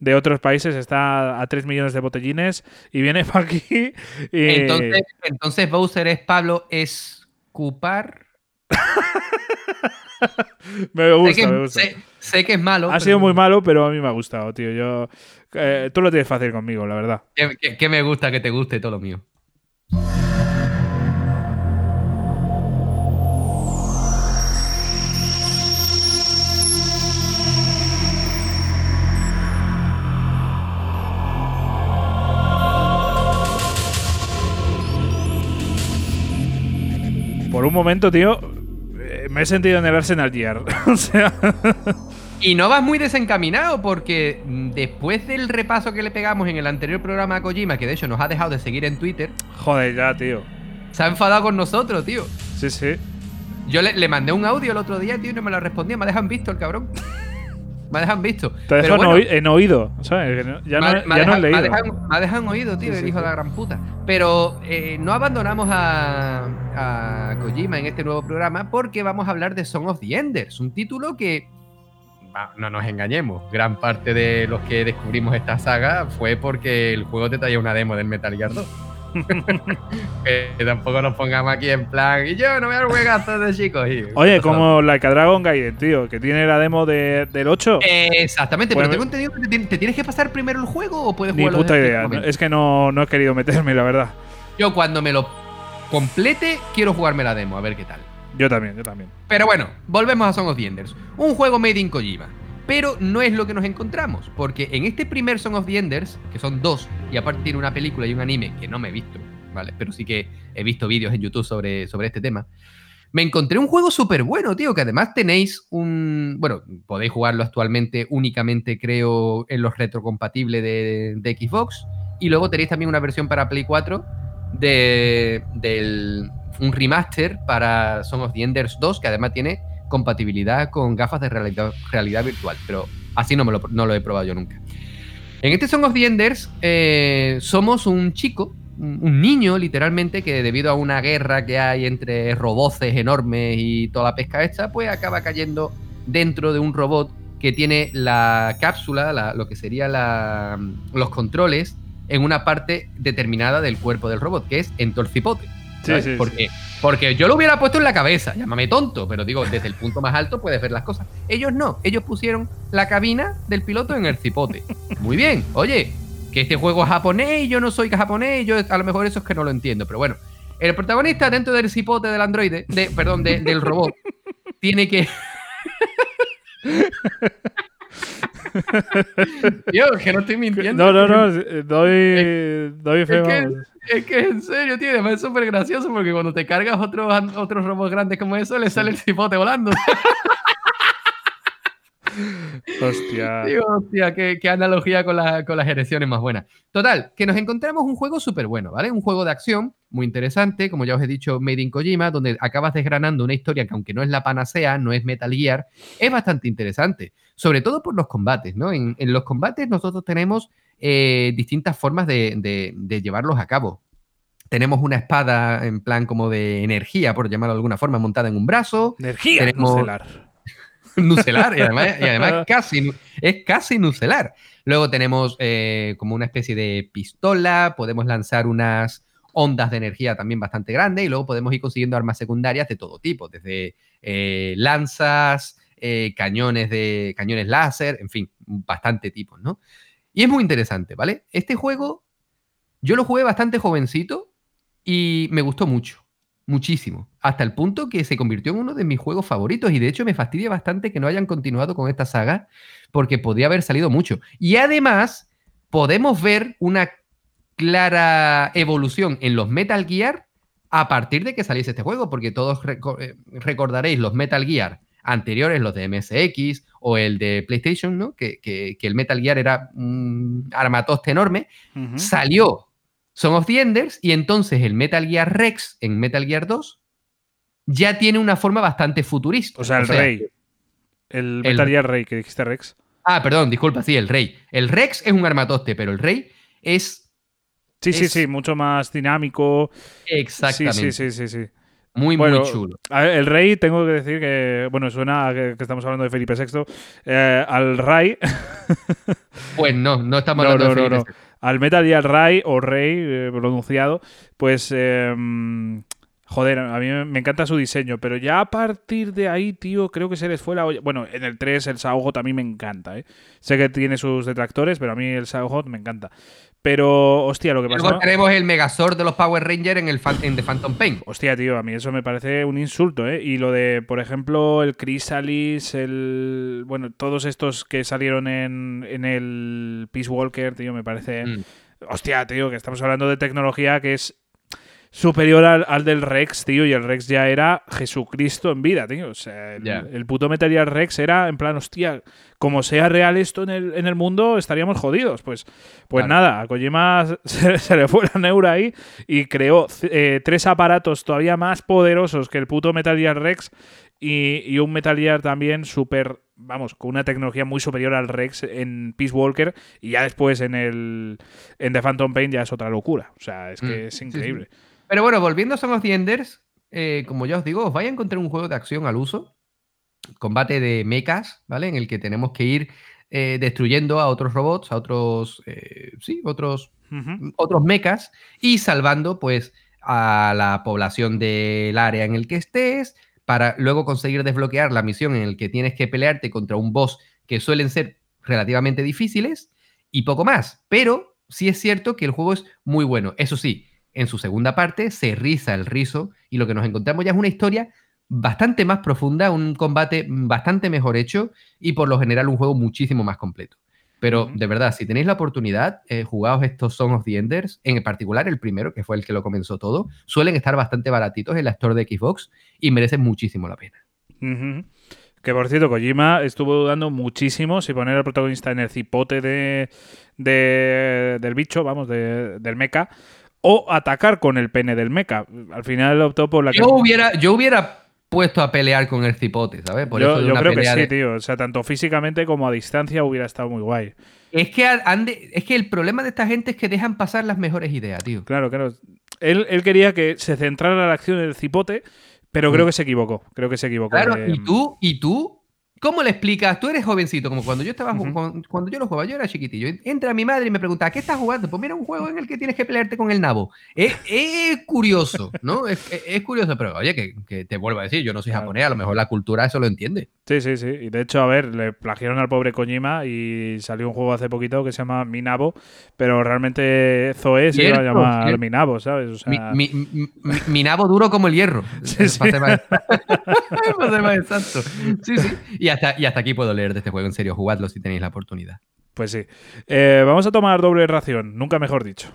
de otros países, está a 3 millones de botellines y viene para aquí. Y...
Entonces, entonces Bowser es Pablo Escupar.
me
Sé
gusta,
que,
me gusta.
sé- sé que es malo.
Ha
pero
sido muy malo, pero a mí me ha gustado, tío. Yo, eh, tú lo tienes fácil conmigo, la verdad.
Que, que- que me gusta que te guste todo lo mío.
Por un momento, tío, eh, me he sentido en el Arsenal Gear. o sea,
Y no vas muy desencaminado porque después del repaso que le pegamos en el anterior programa a Kojima, que de hecho nos ha dejado de seguir en Twitter,
joder, ya, tío.
se ha enfadado con nosotros, tío.
Sí, sí.
Yo le, le mandé un audio el otro día, tío, y no me lo respondía. Me dejan visto el cabrón. me dejan visto.
Te
bueno,
en oído, Ya, no,
me,
ya
me
no he
me
leído.
me ha dejado en oído, tío,
Sí,
el hijo
sí.
de la gran puta. Pero eh, no abandonamos a, a Kojima en este nuevo programa porque vamos a hablar de Song of the Enders, un título que, no nos engañemos, gran parte de los que descubrimos esta saga fue porque el juego te traía una demo del Metal Gear 2. que tampoco nos pongamos aquí en plan, y yo no voy a juegazo de chicos. y-
Oye, como Like a Dragon Gaiden, tío, que tiene la demo de, del 8.
Eh, exactamente, pero tengo entendido que te, te tienes que pasar primero el juego o puedes
Ni
jugarlo
puta idea.
momento?
Es que no, no he querido meterme, la verdad.
Yo cuando me lo complete, quiero jugarme la demo, a ver qué tal.
Yo también, yo también.
Pero bueno, volvemos a Song of the Enders. Un juego made in Kojima. Pero no es lo que nos encontramos, porque en este primer Song of the Enders, que son dos, y aparte tiene una película y un anime que no me he visto, ¿vale? Pero sí que he visto vídeos en YouTube sobre, sobre este tema. Me encontré un juego súper bueno, tío, que además tenéis un... Bueno, podéis jugarlo actualmente únicamente, creo, en los retrocompatibles de, de Xbox. Y luego tenéis también una versión para Play 4 de, del, un remaster para Song of the Enders 2, que además tiene compatibilidad con gafas de realidad, realidad virtual. Pero así no, me lo, no lo he probado yo nunca. En este Song of the Enders eh, somos un chico, un niño literalmente, que debido a una guerra que hay entre roboces enormes y toda la pesca esta, pues acaba cayendo dentro de un robot que tiene la cápsula, la- lo que sería la- los controles, en una parte determinada del cuerpo del robot, que es en.
Sí,
¿sabes?
sí,
porque, porque yo lo hubiera puesto en la cabeza, llámame tonto, pero digo, desde el punto más alto puedes ver las cosas. Ellos no, ellos pusieron la cabina del piloto en el cipote. Muy bien, oye, que este juego es japonés yo no soy japonés, yo a lo mejor eso es que no lo entiendo, pero bueno. El protagonista dentro del cipote del androide, de, perdón, de- del robot, tiene que... Tío, que no estoy mintiendo.
No, no, no. Doy, doy fe,
es que-. Es que en serio, tío, además es súper gracioso porque cuando te cargas otros otros robots grandes como eso, le sale el cipote volando.
Hostia.
Digo, hostia, qué, qué analogía con, la- con las erecciones más buenas. Total, que nos encontramos un juego súper bueno, ¿vale? Un juego de acción muy interesante, como ya os he dicho, Made in Kojima, donde acabas desgranando una historia que aunque no es la panacea, no es Metal Gear, es bastante interesante. Sobre todo por los combates, ¿no? En, en los combates nosotros tenemos eh, distintas formas de, de- de llevarlos a cabo. Tenemos una espada en plan como de energía, por llamarlo de alguna forma, montada en un brazo,
Energía
Tenemos-
nucelar.
nucelar y además, y además casi, es casi nucelar. Luego tenemos eh, como una especie de pistola, podemos lanzar unas ondas de energía también bastante grandes y luego podemos ir consiguiendo armas secundarias de todo tipo, desde eh, lanzas, eh, cañones de cañones láser, en fin, bastante tipos, ¿no? Y es muy interesante, ¿vale? Este juego yo lo jugué bastante jovencito y me gustó mucho. Muchísimo. Hasta el punto que se convirtió en uno de mis juegos favoritos. Y de hecho me fastidia bastante que no hayan continuado con esta saga. Porque podría haber salido mucho. Y además, podemos ver una clara evolución en los Metal Gear a partir de que saliese este juego. Porque todos eh, recordaréis los Metal Gear anteriores, los de MSX o el de PlayStation, ¿no? Que, que- que el Metal Gear era un armatoste enorme salió Song of the Enders y entonces el Metal Gear Rex en Metal Gear 2 ya tiene una forma bastante futurista.
O sea, el rey. El Metal Gear Rey que dijiste Rex.
Ah, perdón, disculpa, sí, el rey. El Rex es un armatoste, pero el rey es
Sí, sí, sí, mucho más dinámico.
exactamente.
Sí, sí, sí, sí, sí.
Muy,
Bueno,
muy chulo.
a ver, el rey, tengo que decir que, bueno, suena a que, que estamos hablando de Felipe VI. eh, al Rai,
Pues no, no estamos hablando
no,
de
no.
Felipe
Al Metal Gear Rai, o Rey, eh, pronunciado, pues, eh, joder, a mí me encanta su diseño, pero ya a partir de ahí, tío, creo que se les fue la olla. Bueno, en el 3 el Saugot a mí me encanta, ¿eh? Sé que tiene sus detractores, pero a mí el Saugot me encanta. Pero, hostia, lo que
Luego
pasó...
tenemos el Megazord de los Power Rangers en, el en The Phantom Pain.
Hostia, tío, a mí eso me parece un insulto, ¿eh? Y lo de, por ejemplo, el Chrysalis, el. Bueno, todos estos que salieron en, en el Peace Walker, tío, me parece.
Mm.
Hostia, tío, que estamos hablando de tecnología que es superior al, al del Rex, tío, y el Rex ya era Jesucristo en vida, tío. O sea, el, puto Metal Gear Rex era en plan, hostia, como sea real esto en el, en el mundo, estaríamos jodidos. Pues, pues nada, a Kojima se, se le fue la neura ahí y creó eh, tres aparatos todavía más poderosos que el puto Metal Gear Rex y, y un Metal Gear también súper, vamos, con una tecnología muy superior al Rex en Peace Walker y ya después en el en The Phantom Pain ya es otra locura. O sea, es que
Mm,
es
sí,
increíble.
Pero bueno, volviendo a Song of the Enders, eh, como ya os digo, os vais a encontrar un juego de acción al uso, combate de mechas, ¿vale? En el que tenemos que ir eh, destruyendo a otros robots, a otros, eh, sí, otros, otros mechas y salvando, pues, a la población del área en el que estés para luego conseguir desbloquear la misión en el que tienes que pelearte contra un boss que suelen ser relativamente difíciles y poco más. Pero sí es cierto que el juego es muy bueno. Eso sí, en su segunda parte se riza el rizo y lo que nos encontramos ya es una historia bastante más profunda, un combate bastante mejor hecho y por lo general un juego muchísimo más completo. Pero de verdad, si tenéis la oportunidad, eh, jugaos estos Song of the Enders, en particular el primero, que fue el que lo comenzó todo, suelen estar bastante baratitos en la store de Xbox y merecen muchísimo la pena.
Que por cierto, Kojima estuvo dudando muchísimo si poner al protagonista en el cipote de, de- del bicho, vamos, de- del mecha, o atacar con el pene del mecha. Al final optó por la que.
Yo hubiera, yo hubiera puesto a pelear con el cipote, ¿sabes? Por
Yo,
eso de
yo
una
creo que
pelea
sí,
de-
tío. O sea, tanto físicamente como a distancia hubiera estado muy guay.
Es que, es que el problema de esta gente es que dejan pasar las mejores ideas, tío.
Claro, claro. Él, él quería que se centrara la acción en el cipote, pero creo
Mm.
que se equivocó. Creo que se equivocó.
Claro,
de-
y tú, y tú, ¿cómo le explicas? Tú eres jovencito, como cuando yo estaba cuando, cuando yo lo jugaba, yo era chiquitillo. Entra mi madre y me pregunta, ¿qué estás jugando? Pues mira, un juego en el que tienes que pelearte con el nabo. Es, es curioso, ¿no? Es, curioso, pero oye, que, que te vuelvo a decir, yo no soy
Claro.
japonés, a lo mejor la cultura eso lo entiende.
Sí, sí, sí. Y de hecho, a ver, le plagiaron al pobre Kojima y salió un juego hace poquito que se llama Minabo, pero realmente Zoe se iba a llamar
cierto.
Minabo, ¿sabes? O sea,
Mi, mi- mi- mi- mi nabo duro como el hierro.
Sí, sí.
Para ser más, para ser más exacto. Sí, sí. Y hasta, y hasta aquí puedo leer de este juego, en serio, jugadlo si tenéis la oportunidad.
Pues sí. Eh, vamos a tomar doble ración, nunca mejor dicho.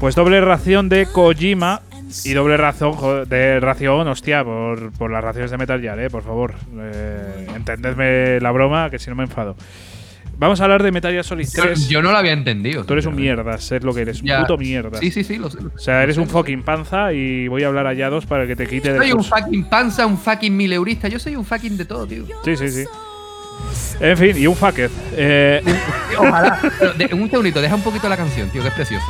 Pues doble ración de Kojima y doble razón de ración, hostia, por, por las raciones de Metal Gear, eh, por favor. Eh, entendedme la broma, que si no me enfado. Vamos a hablar de Metal Gear Solid 3.
Yo no lo había entendido.
Tú eres un mierda, ser lo que eres, un puto mierda.
Sí, sí, sí, lo sé.
O sea, eres un fucking panza y voy a hablar a dos para que te quite de
Soy un fucking panza, un fucking mileurista. Yo soy un fucking de todo, tío.
Sí, sí, sí. En fin, y un fucked. Eh,
Ojalá. Pero de- un segundito, deja un poquito la canción, tío, que es preciosa.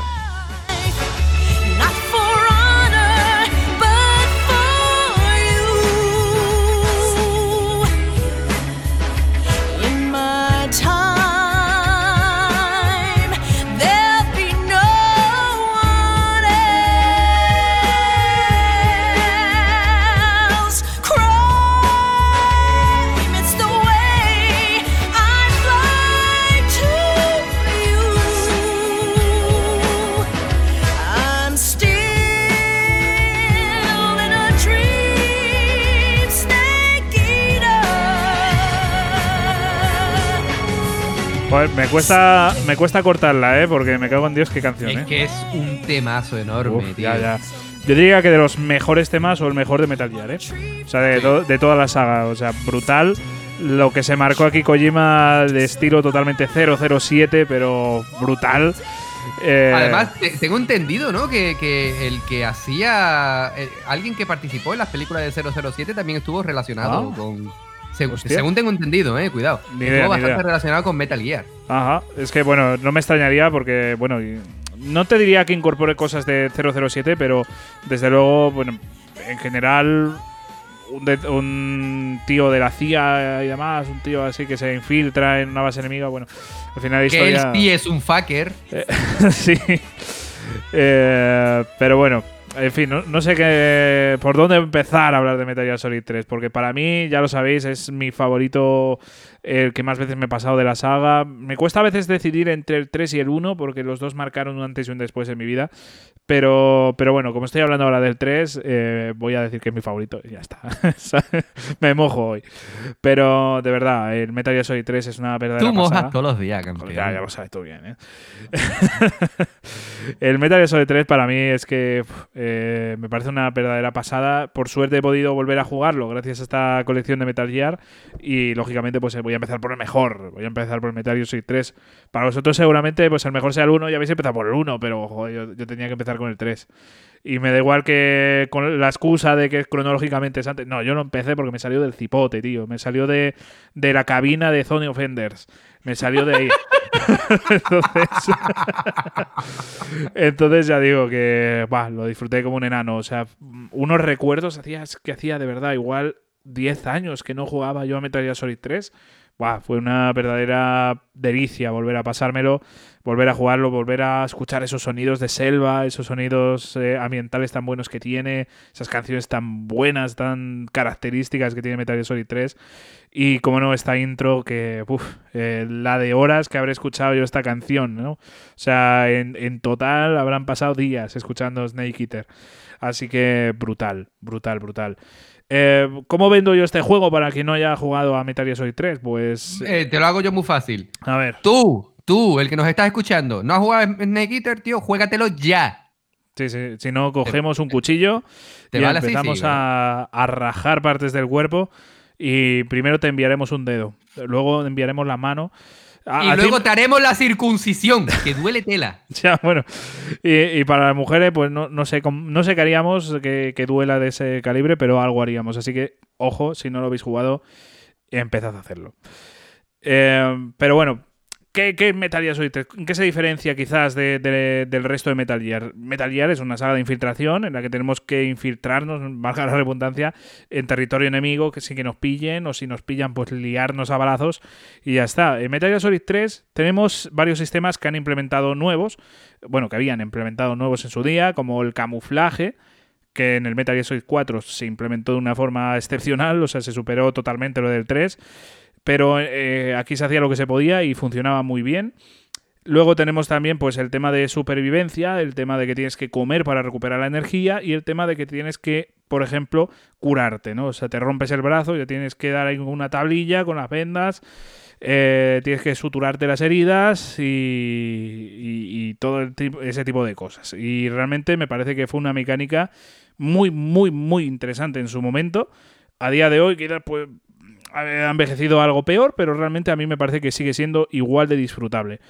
Joder, me cuesta, me cuesta cortarla, ¿eh? Porque me cago en Dios qué canción,
Es
¿eh?
que es un temazo enorme,
Uf,
tío.
ya, ya. Yo diría que de los mejores temas o el mejor de Metal Gear, ¿eh? O sea, de, to- de toda la saga. O sea, brutal. Lo que se marcó aquí Kojima de estilo totalmente 007, pero brutal. Eh,
Además, te- tengo entendido, ¿no? Que, que el que hacía. eh, alguien que participó en las películas de 007 también estuvo relacionado
Ah.
con.
Hostia.
según tengo entendido, eh, cuidado.
Ni idea, ni
bastante
idea.
relacionado con Metal Gear.
Ajá, es que bueno, no me extrañaría porque, bueno, no te diría que incorpore cosas de 007, pero desde luego, bueno, en general, un, de- un tío de la CIA y demás, un tío así que se infiltra en una base enemiga, bueno, al final la
Que él
historia.
sí es un fucker.
sí. Eh, pero bueno, en fin, no, no sé qué, por dónde empezar a hablar de Metal Gear Solid 3, porque para mí, ya lo sabéis, es mi favorito, el que más veces me he pasado de la saga. Me cuesta a veces decidir entre el 3 y el 1, porque los dos marcaron un antes y un después en mi vida. Pero, pero bueno, como estoy hablando ahora del 3, eh, voy a decir que es mi favorito y ya está. me mojo hoy. Pero de verdad, el Metal Gear Solid 3 es una verdadera
Tú mojas
pasada.
todos los días, campeón.
Ya, ya lo sabes tú bien, ¿eh? el Metal Gear Solid 3 para mí es que eh, me parece una verdadera pasada. Por suerte he podido volver a jugarlo gracias a esta colección de Metal Gear y lógicamente pues eh, voy a empezar por el mejor. Voy a empezar por el Metal Gear Solid 3. Para vosotros seguramente pues el mejor sea el 1 y habéis empezado por el 1, pero joder, yo, tenía que empezar con el 3. Y me da igual que con la excusa de que cronológicamente es antes. No, yo no empecé porque me salió del cipote, tío. Me salió de, de la cabina de Sony Offenders. Me salió de ahí. entonces, entonces ya digo que bah, lo disfruté como un enano. O sea, unos recuerdos hacía, que hacía de verdad igual 10 años que no jugaba yo a Metal Gear Solid 3. Buah, fue una verdadera delicia volver a pasármelo, volver a jugarlo, volver a escuchar esos sonidos de selva, esos sonidos eh, ambientales tan buenos que tiene, esas canciones tan buenas, tan características que tiene Metal Gear Solid 3. Y como no, esta intro que, uf, eh, la de horas que habré escuchado yo esta canción, ¿no? O sea, en, en total habrán pasado días escuchando Snake Eater. Así que brutal, brutal, brutal. Eh, ¿Cómo vendo yo este juego para quien no haya jugado a Metal Gear Solid 3? Pues,
Eh, te lo hago yo muy fácil.
a ver.
Tú, tú, el que nos estás escuchando, ¿no has jugado a Snake Eater, tío? Juégatelo ya.
Sí, sí, si no, cogemos un cuchillo
te
y
vale así,
empezamos
sí,
a, a rajar partes del cuerpo. Y primero te enviaremos un dedo, luego enviaremos la mano.
Y luego te haremos la circuncisión, que duele tela.
Ya, bueno. Y, y para las mujeres, pues no, no sé no sé qué haríamos que, que duela de ese calibre, pero algo haríamos. Así que, ojo, si no lo habéis jugado, empezad a hacerlo. Eh, pero bueno, ¿qué, qué Metal Gear Solid 3? ¿En qué se diferencia quizás de- de- del resto de Metal Gear? Metal Gear es una saga de infiltración en la que tenemos que infiltrarnos, valga la redundancia, en territorio enemigo, que sin que nos pillen, o si nos pillan, pues liarnos a balazos y ya está. En Metal Gear Solid 3 tenemos varios sistemas que han implementado nuevos, bueno, que habían implementado nuevos en su día, como el camuflaje, que en el Metal Gear Solid 4 se implementó de una forma excepcional, o sea, se superó totalmente lo del 3, pero eh, aquí se hacía lo que se podía y funcionaba muy bien. Luego tenemos también pues el tema de supervivencia, el tema de que tienes que comer para recuperar la energía y el tema de que tienes que, por ejemplo, curarte, ¿no? O sea, te rompes el brazo, ya tienes que dar ahí una tablilla con las vendas, eh, tienes que suturarte las heridas y, y- y todo ese tipo de cosas. Y realmente me parece que fue una mecánica muy, muy, muy interesante en su momento. A día de hoy quizás pues ha envejecido algo peor, pero realmente a mí me parece que sigue siendo igual de disfrutable.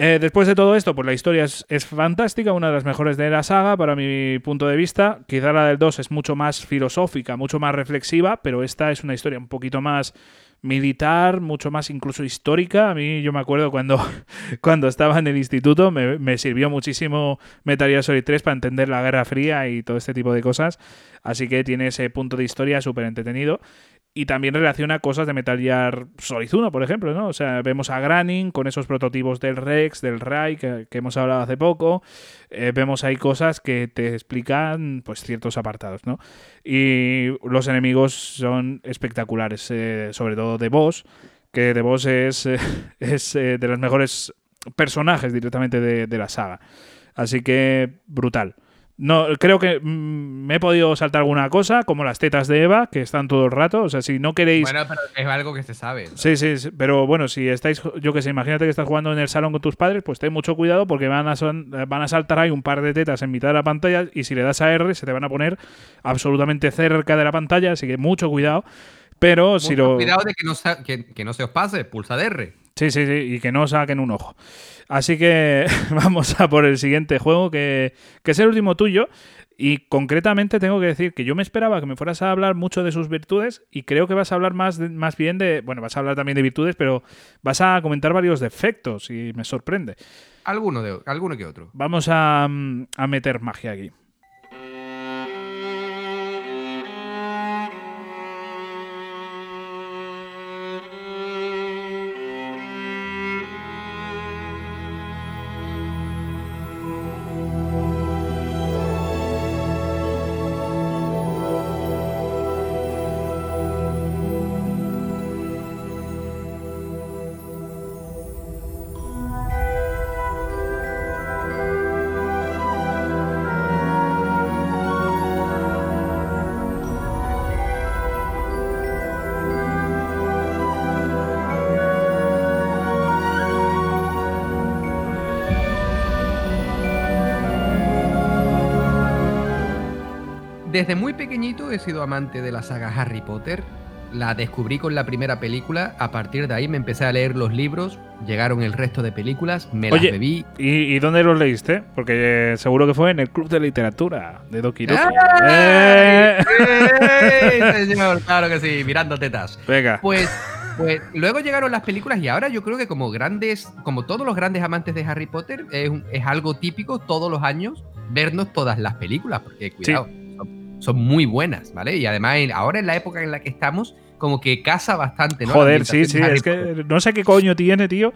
Eh, después de todo esto, pues la historia es, es fantástica, una de las mejores de la saga, para mi punto de vista. Quizá la del 2 es mucho más filosófica, mucho más reflexiva, pero esta es una historia un poquito más militar, mucho más incluso histórica. A mí yo me acuerdo cuando, cuando estaba en el instituto, me, me sirvió muchísimo Metal Gear Solid 3 para entender la Guerra Fría y todo este tipo de cosas. Así que tiene ese punto de historia súper entretenido. Y también relaciona cosas de Metal Gear Solid 1, por ejemplo, ¿no? O sea, vemos a Granin con esos prototipos del Rex, del Rai, que, hemos hablado hace poco. Eh, vemos ahí cosas que te explican, pues, ciertos apartados, ¿no? Y los enemigos son espectaculares, eh, sobre todo de Boss, que de Boss es, eh, es de los mejores personajes directamente de, de la saga. Así que, brutal. No, creo que mm, me he podido saltar alguna cosa, como las tetas de Eva, que están todo el rato. O sea, si no queréis.
Bueno, pero es algo que se sabe.
Sí, sí, sí, pero bueno, si estáis, yo que sé, imagínate que estás jugando en el salón con tus padres, pues ten mucho cuidado porque van a, son- van a saltar ahí un par de tetas en mitad de la pantalla y si le das a R se te van a poner absolutamente cerca de la pantalla, así que mucho cuidado. Pero si
Mucho
lo...
Cuidado de que no, que, que no se os pase, pulsa de R.
Sí, sí, sí, y que no saquen un ojo. Así que vamos a por el siguiente juego, que, que es el último tuyo. Y concretamente tengo que decir que yo me esperaba que me fueras a hablar mucho de sus virtudes y creo que vas a hablar más, de- más bien de... Bueno, vas a hablar también de virtudes, pero vas a comentar varios defectos y me sorprende.
Alguno, de, alguno que otro.
Vamos a, mm, a meter magia aquí.
Desde muy pequeñito he sido amante de la saga Harry Potter. La descubrí con la primera película. A partir de ahí me empecé a leer los libros. Llegaron el resto de películas. Me
Oye,
las bebí.
¿Y, y dónde los leíste? Porque eh, seguro que fue en el Club de Literatura de Doki Doki. ¡Eh!
Claro que sí, mirando tetas.
Venga.
Pues, pues luego llegaron las películas y ahora yo creo que como grandes, como todos los grandes amantes de Harry Potter, es, algo típico todos los años vernos todas las películas, porque cuidado, son muy buenas, ¿vale? Y además ahora en la época en la que estamos, como que casa bastante, ¿no?
Joder, sí, sí, es que no sé qué coño tiene, tío.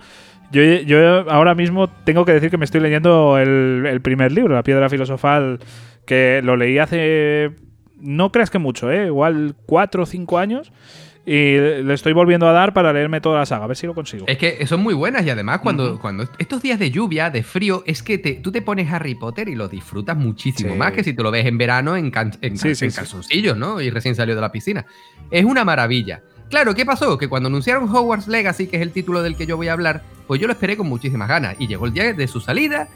Yo, yo ahora mismo tengo que decir que me estoy leyendo el, el primer libro, La Piedra Filosofal, que lo leí hace. No creas que mucho, ¿eh? Igual cuatro o cinco años. Y le estoy volviendo a dar para leerme toda la saga, a ver si lo consigo.
Es que son muy buenas y además cuando, cuando estos días de lluvia, de frío, es que te- tú te pones Harry Potter y lo disfrutas muchísimo
Sí.
más que si te lo ves en verano en, can- en,
Sí,
en calzoncillos, ¿no? Y recién salió de la piscina. Es una maravilla. Claro, ¿qué pasó? Que cuando anunciaron Hogwarts Legacy, que es el título del que yo voy a hablar, pues yo lo esperé con muchísimas ganas. Y llegó el día de su salida,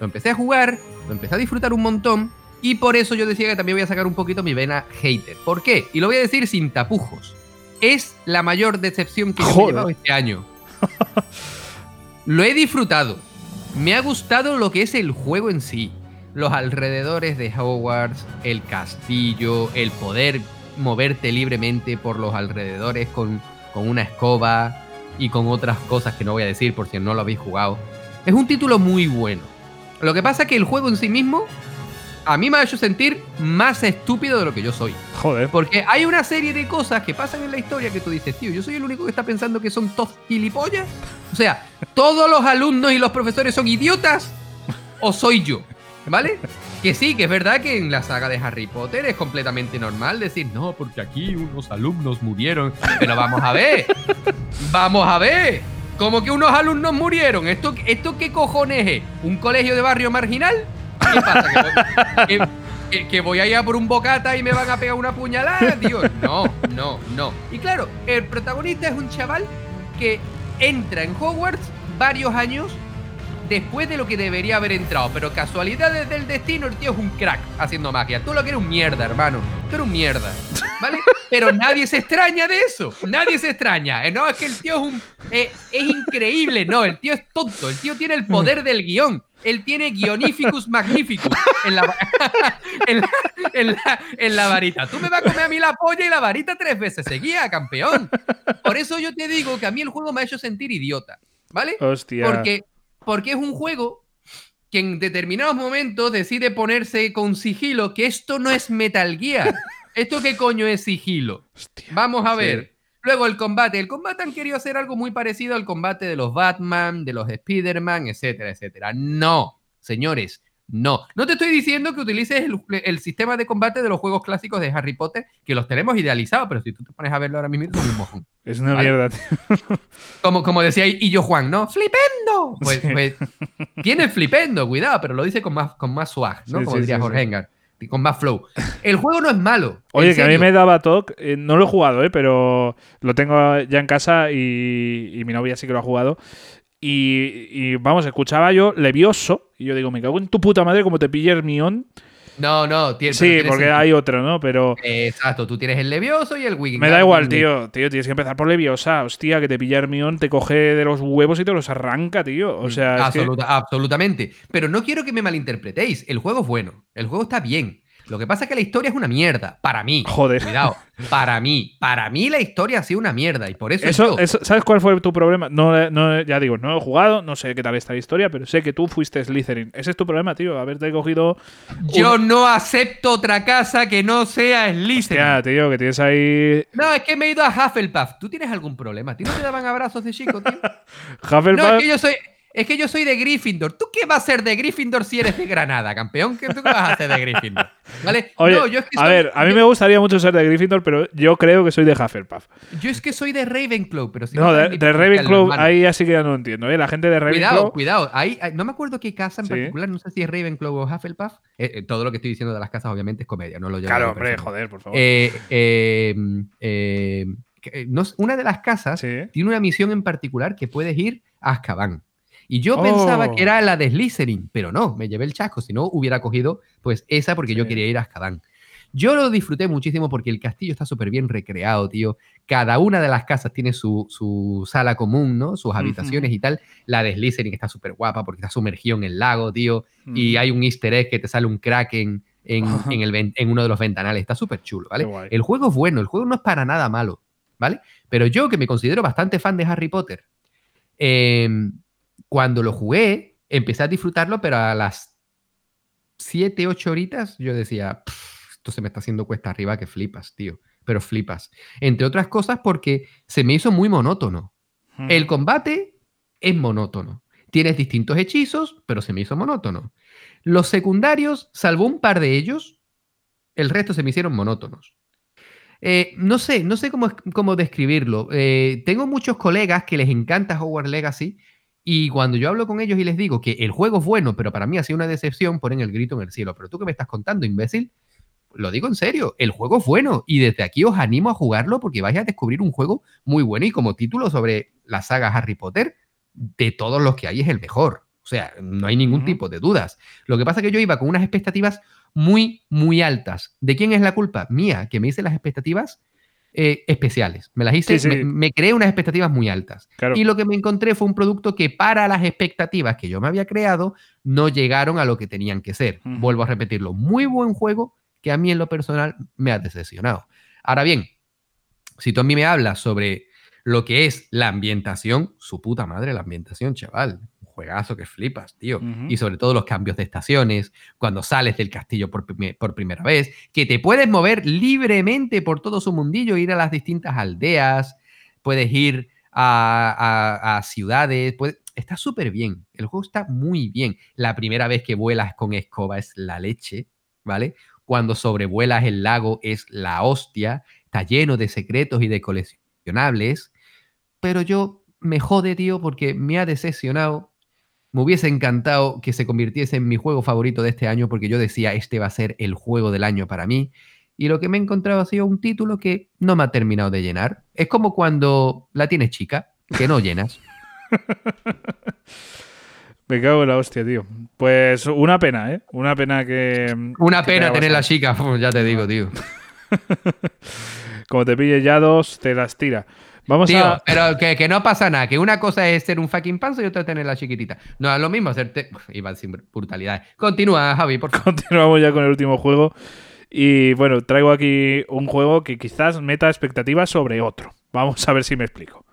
lo empecé a jugar, lo empecé a disfrutar un montón. Y por eso yo decía que también voy a sacar un poquito mi vena hater. ¿Por qué? Y lo voy a decir sin tapujos. Es la mayor decepción que yo he llevado este año. Lo he disfrutado. Me ha gustado lo que es el juego en sí. Los alrededores de Hogwarts, el castillo, el poder moverte libremente por los alrededores con, con una escoba y con otras cosas que no voy a decir por si no lo habéis jugado. Es un título muy bueno. Lo que pasa es que el juego en sí mismo a mí me ha hecho sentir más estúpido de lo que yo soy.
Joder.
Porque hay una serie de cosas que pasan en la historia que tú dices, tío, yo soy el único que está pensando que son todos gilipollas. O sea, todos los alumnos y los profesores son idiotas o soy yo. ¿Vale? Que sí, que es verdad que en la saga de Harry Potter es completamente normal decir, no, porque aquí unos alumnos murieron. Pero vamos a ver. Vamos a ver. Como que unos alumnos murieron. ¿Esto, esto qué cojones es? ¿Un colegio de barrio marginal? ¿Qué pasa? ¿Que voy, que- que- que voy a ir a por un bocata y me van a pegar una puñalada, tío? No, no, no. Y claro, el protagonista es un chaval que entra en Hogwarts varios años después de lo que debería haber entrado. Pero casualidades del destino, el tío es un crack haciendo magia. Tú lo que eres un mierda, hermano. Tú eres un mierda. ¿Vale? Pero nadie se extraña de eso. Nadie se extraña. Eh, No, es que el tío es un. eh, es increíble. No, el tío es tonto. El tío tiene el poder del guion. Él tiene guionificus magnificus en la, en, la, en, la, en la varita. Tú me vas a comer a mí la polla y la varita tres veces seguía, campeón. Por eso yo te digo que a mí el juego me ha hecho sentir idiota. ¿Vale?
Hostia.
Porque, porque es un juego que en determinados momentos decide ponerse con sigilo, que esto no es Metal Gear. ¿Esto qué coño es sigilo?
Hostia.
Vamos a
Sí.
ver. Luego el combate. El combate han querido hacer algo muy parecido al combate de los Batman, de los Spider-Man, etcétera, etcétera. No, señores, no. No te estoy diciendo que utilices el, el sistema de combate de los juegos clásicos de Harry Potter, que los tenemos idealizados, pero si tú te pones a verlo ahora mismo, es un mojón.
Es una
Vale.
mierda, tío.
Como, como decía y yo Juan, ¿no? ¡Flipendo! Pues,
Sí.
pues, tiene flipendo, cuidado, pero lo dice con más, con más swag, ¿no?
Sí,
como
sí,
diría Jorge. Engar, con más flow. El juego no es malo.
Oye, que a mí me daba toque. eh, no lo he jugado, ¿eh? Pero lo tengo ya en casa y, y mi novia sí que lo ha jugado. Y, y, vamos, escuchaba yo levioso. Y yo digo, me cago en tu puta madre como te pille Hermión.
No, no. tiene-
Sí, porque hay otro, ¿no? Pero
Exacto, tú tienes el Levioso y el Wiggins.
me da igual, tío. Tío, tienes que empezar por Leviosa. Hostia, que te pilla Hermión, te coge de los huevos y te los arranca, tío. O sea, es que-
Absoluta- absolutamente. Pero no quiero que me malinterpretéis. El juego es bueno. El juego está bien. Lo que pasa es que la historia es una mierda. Para mí.
Joder.
Cuidado. Para mí. Para mí la historia ha sido una mierda. Y por eso.
Eso, ¿Sabes cuál fue tu problema? No, no, ya digo, no he jugado, no sé qué tal está la historia, pero sé que tú fuiste Slytherin. Ese es tu problema, tío, haberte cogido.
yo no acepto otra casa que no sea Slytherin.
Hostia, tío, que tienes ahí.
No, es que me he ido a Hufflepuff. ¿Tú tienes algún problema? ¿A ti no te daban abrazos de chico, tío?
Hufflepuff.
No, es que yo soy. Es que yo soy de Gryffindor. ¿Tú qué vas a ser de Gryffindor si eres de Granada, campeón? ¿Qué tú vas a hacer de Gryffindor? ¿Vale?
Oye,
no, yo es que
a ver, a mí
yo-
me gustaría mucho ser de Gryffindor, pero yo creo que soy de Hufflepuff.
Yo es que soy de Ravenclaw, pero si
No, de, de Ravenclaw, ahí así que ya no entiendo, ¿eh? La gente de
Cuidado,
Ravenclaw.
cuidado. Ahí, ahí- no me acuerdo qué casa en
Sí.
particular, no sé si es Ravenclaw o Hufflepuff. Eh, eh, todo lo que estoy diciendo de las casas, obviamente, es comedia, no lo
Claro, hombre, joder, por favor.
Eh, eh, que- eh, no una de las casas
sí.
tiene una misión en particular que puedes ir a Azkaban. Y yo pensaba
Oh.
que era la de Slytherin, pero no, me llevé el chasco. Si no, hubiera cogido pues esa porque yo
Sí.
quería ir a Azkaban. Yo lo disfruté muchísimo porque el castillo está súper bien recreado, tío. Cada una de las casas tiene su, su sala común, ¿no? Sus habitaciones y tal. La de Slytherin está súper guapa porque está sumergido en el lago, tío. Y
Mm.
hay un easter egg que te sale un kraken en, en, el, en uno de los ventanales. Está súper chulo, ¿vale? El juego es bueno, el juego no es para nada malo, ¿vale? Pero yo, que me considero bastante fan de Harry Potter, em, cuando lo jugué, empecé a disfrutarlo, pero a las 7, 8 horitas yo decía, "Pff, esto se me está haciendo cuesta arriba que flipas, tío. Pero flipas. Entre otras cosas porque se me hizo muy monótono. El combate es monótono. Tienes distintos hechizos, pero se me hizo monótono. Los secundarios, salvo un par de ellos, el resto se me hicieron monótonos. Eh, no sé, no sé cómo, cómo describirlo. Eh, tengo muchos colegas que les encanta Hogwarts Legacy y cuando yo hablo con ellos y les digo que el juego es bueno, pero para mí ha sido una decepción, ponen el grito en el cielo. Pero tú que me estás contando, imbécil, lo digo en serio, el juego es bueno y desde aquí os animo a jugarlo porque vais a descubrir un juego muy bueno y como título sobre la saga Harry Potter, de todos los que hay es el mejor. O sea, no hay ningún tipo de dudas. Lo que pasa es que yo iba con unas expectativas muy, muy altas. ¿De quién es la culpa? Mía, que me hice las expectativas eh, especiales. Me las hice,
Sí, sí.
Me, me creé unas expectativas muy altas.
Claro.
Y lo que me encontré fue un producto que para las expectativas que yo me había creado no llegaron a lo que tenían que ser. Vuelvo a repetirlo. Muy buen juego que a mí en lo personal me ha decepcionado. Ahora bien, si tú a mí me hablas sobre lo que es la ambientación, su puta madre la ambientación, chaval. Juegazo que flipas, tío. Y sobre todo los cambios de estaciones, cuando sales del castillo por, prime- por primera vez, que te puedes mover libremente por todo su mundillo, ir a las distintas aldeas, puedes ir a, a- a ciudades, puedes- está súper bien. El juego está muy bien. La primera vez que vuelas con escoba es la leche, ¿vale? Cuando sobrevuelas el lago es la hostia, está lleno de secretos y de coleccionables, pero yo me jode, tío, porque me ha decepcionado. Me hubiese encantado que se convirtiese en mi juego favorito de este año porque yo decía, este va a ser el juego del año para mí. Y lo que me he encontrado ha sido un título que no me ha terminado de llenar. Es como cuando la tienes chica, que no llenas.
Me cago en la hostia, tío. Pues una pena, ¿eh? Una pena que.
Una
que
pena tener la chica, ya te digo, tío.
Como te pille ya dos, te las tira. Vamos
Tío,
a.
pero que, que no pasa nada, que una cosa es ser un fucking panzo y otra es tener la chiquitita. No, es lo mismo hacerte... Iba decir brutalidades. Continúa, Javi, por favor.
Continuamos ya con el último juego. Y bueno, traigo aquí un juego que quizás meta expectativas sobre otro. Vamos a ver si me explico.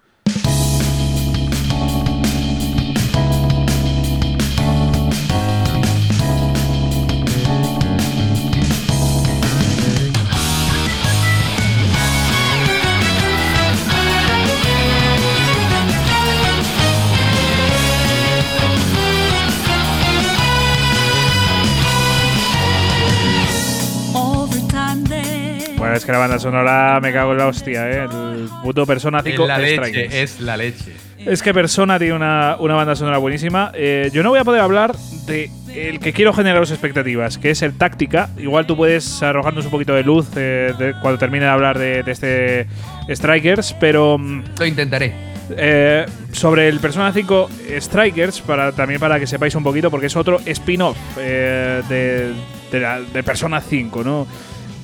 Es que la banda sonora me cago en la hostia, ¿eh? El puto Persona 5 Strikers.
es la leche.
Es que Persona tiene una, una banda sonora buenísima. Eh, yo no voy a poder hablar de el que quiero generaros expectativas, que es el Táctica. Igual tú puedes arrojarnos un poquito de luz eh, de- cuando termine de hablar de, de este Strikers, pero mm,
Lo intentaré.
eh, sobre el Persona 5 Strikers, para, también para que sepáis un poquito, porque es otro spin-off eh, de, de, la- de Persona 5, ¿no?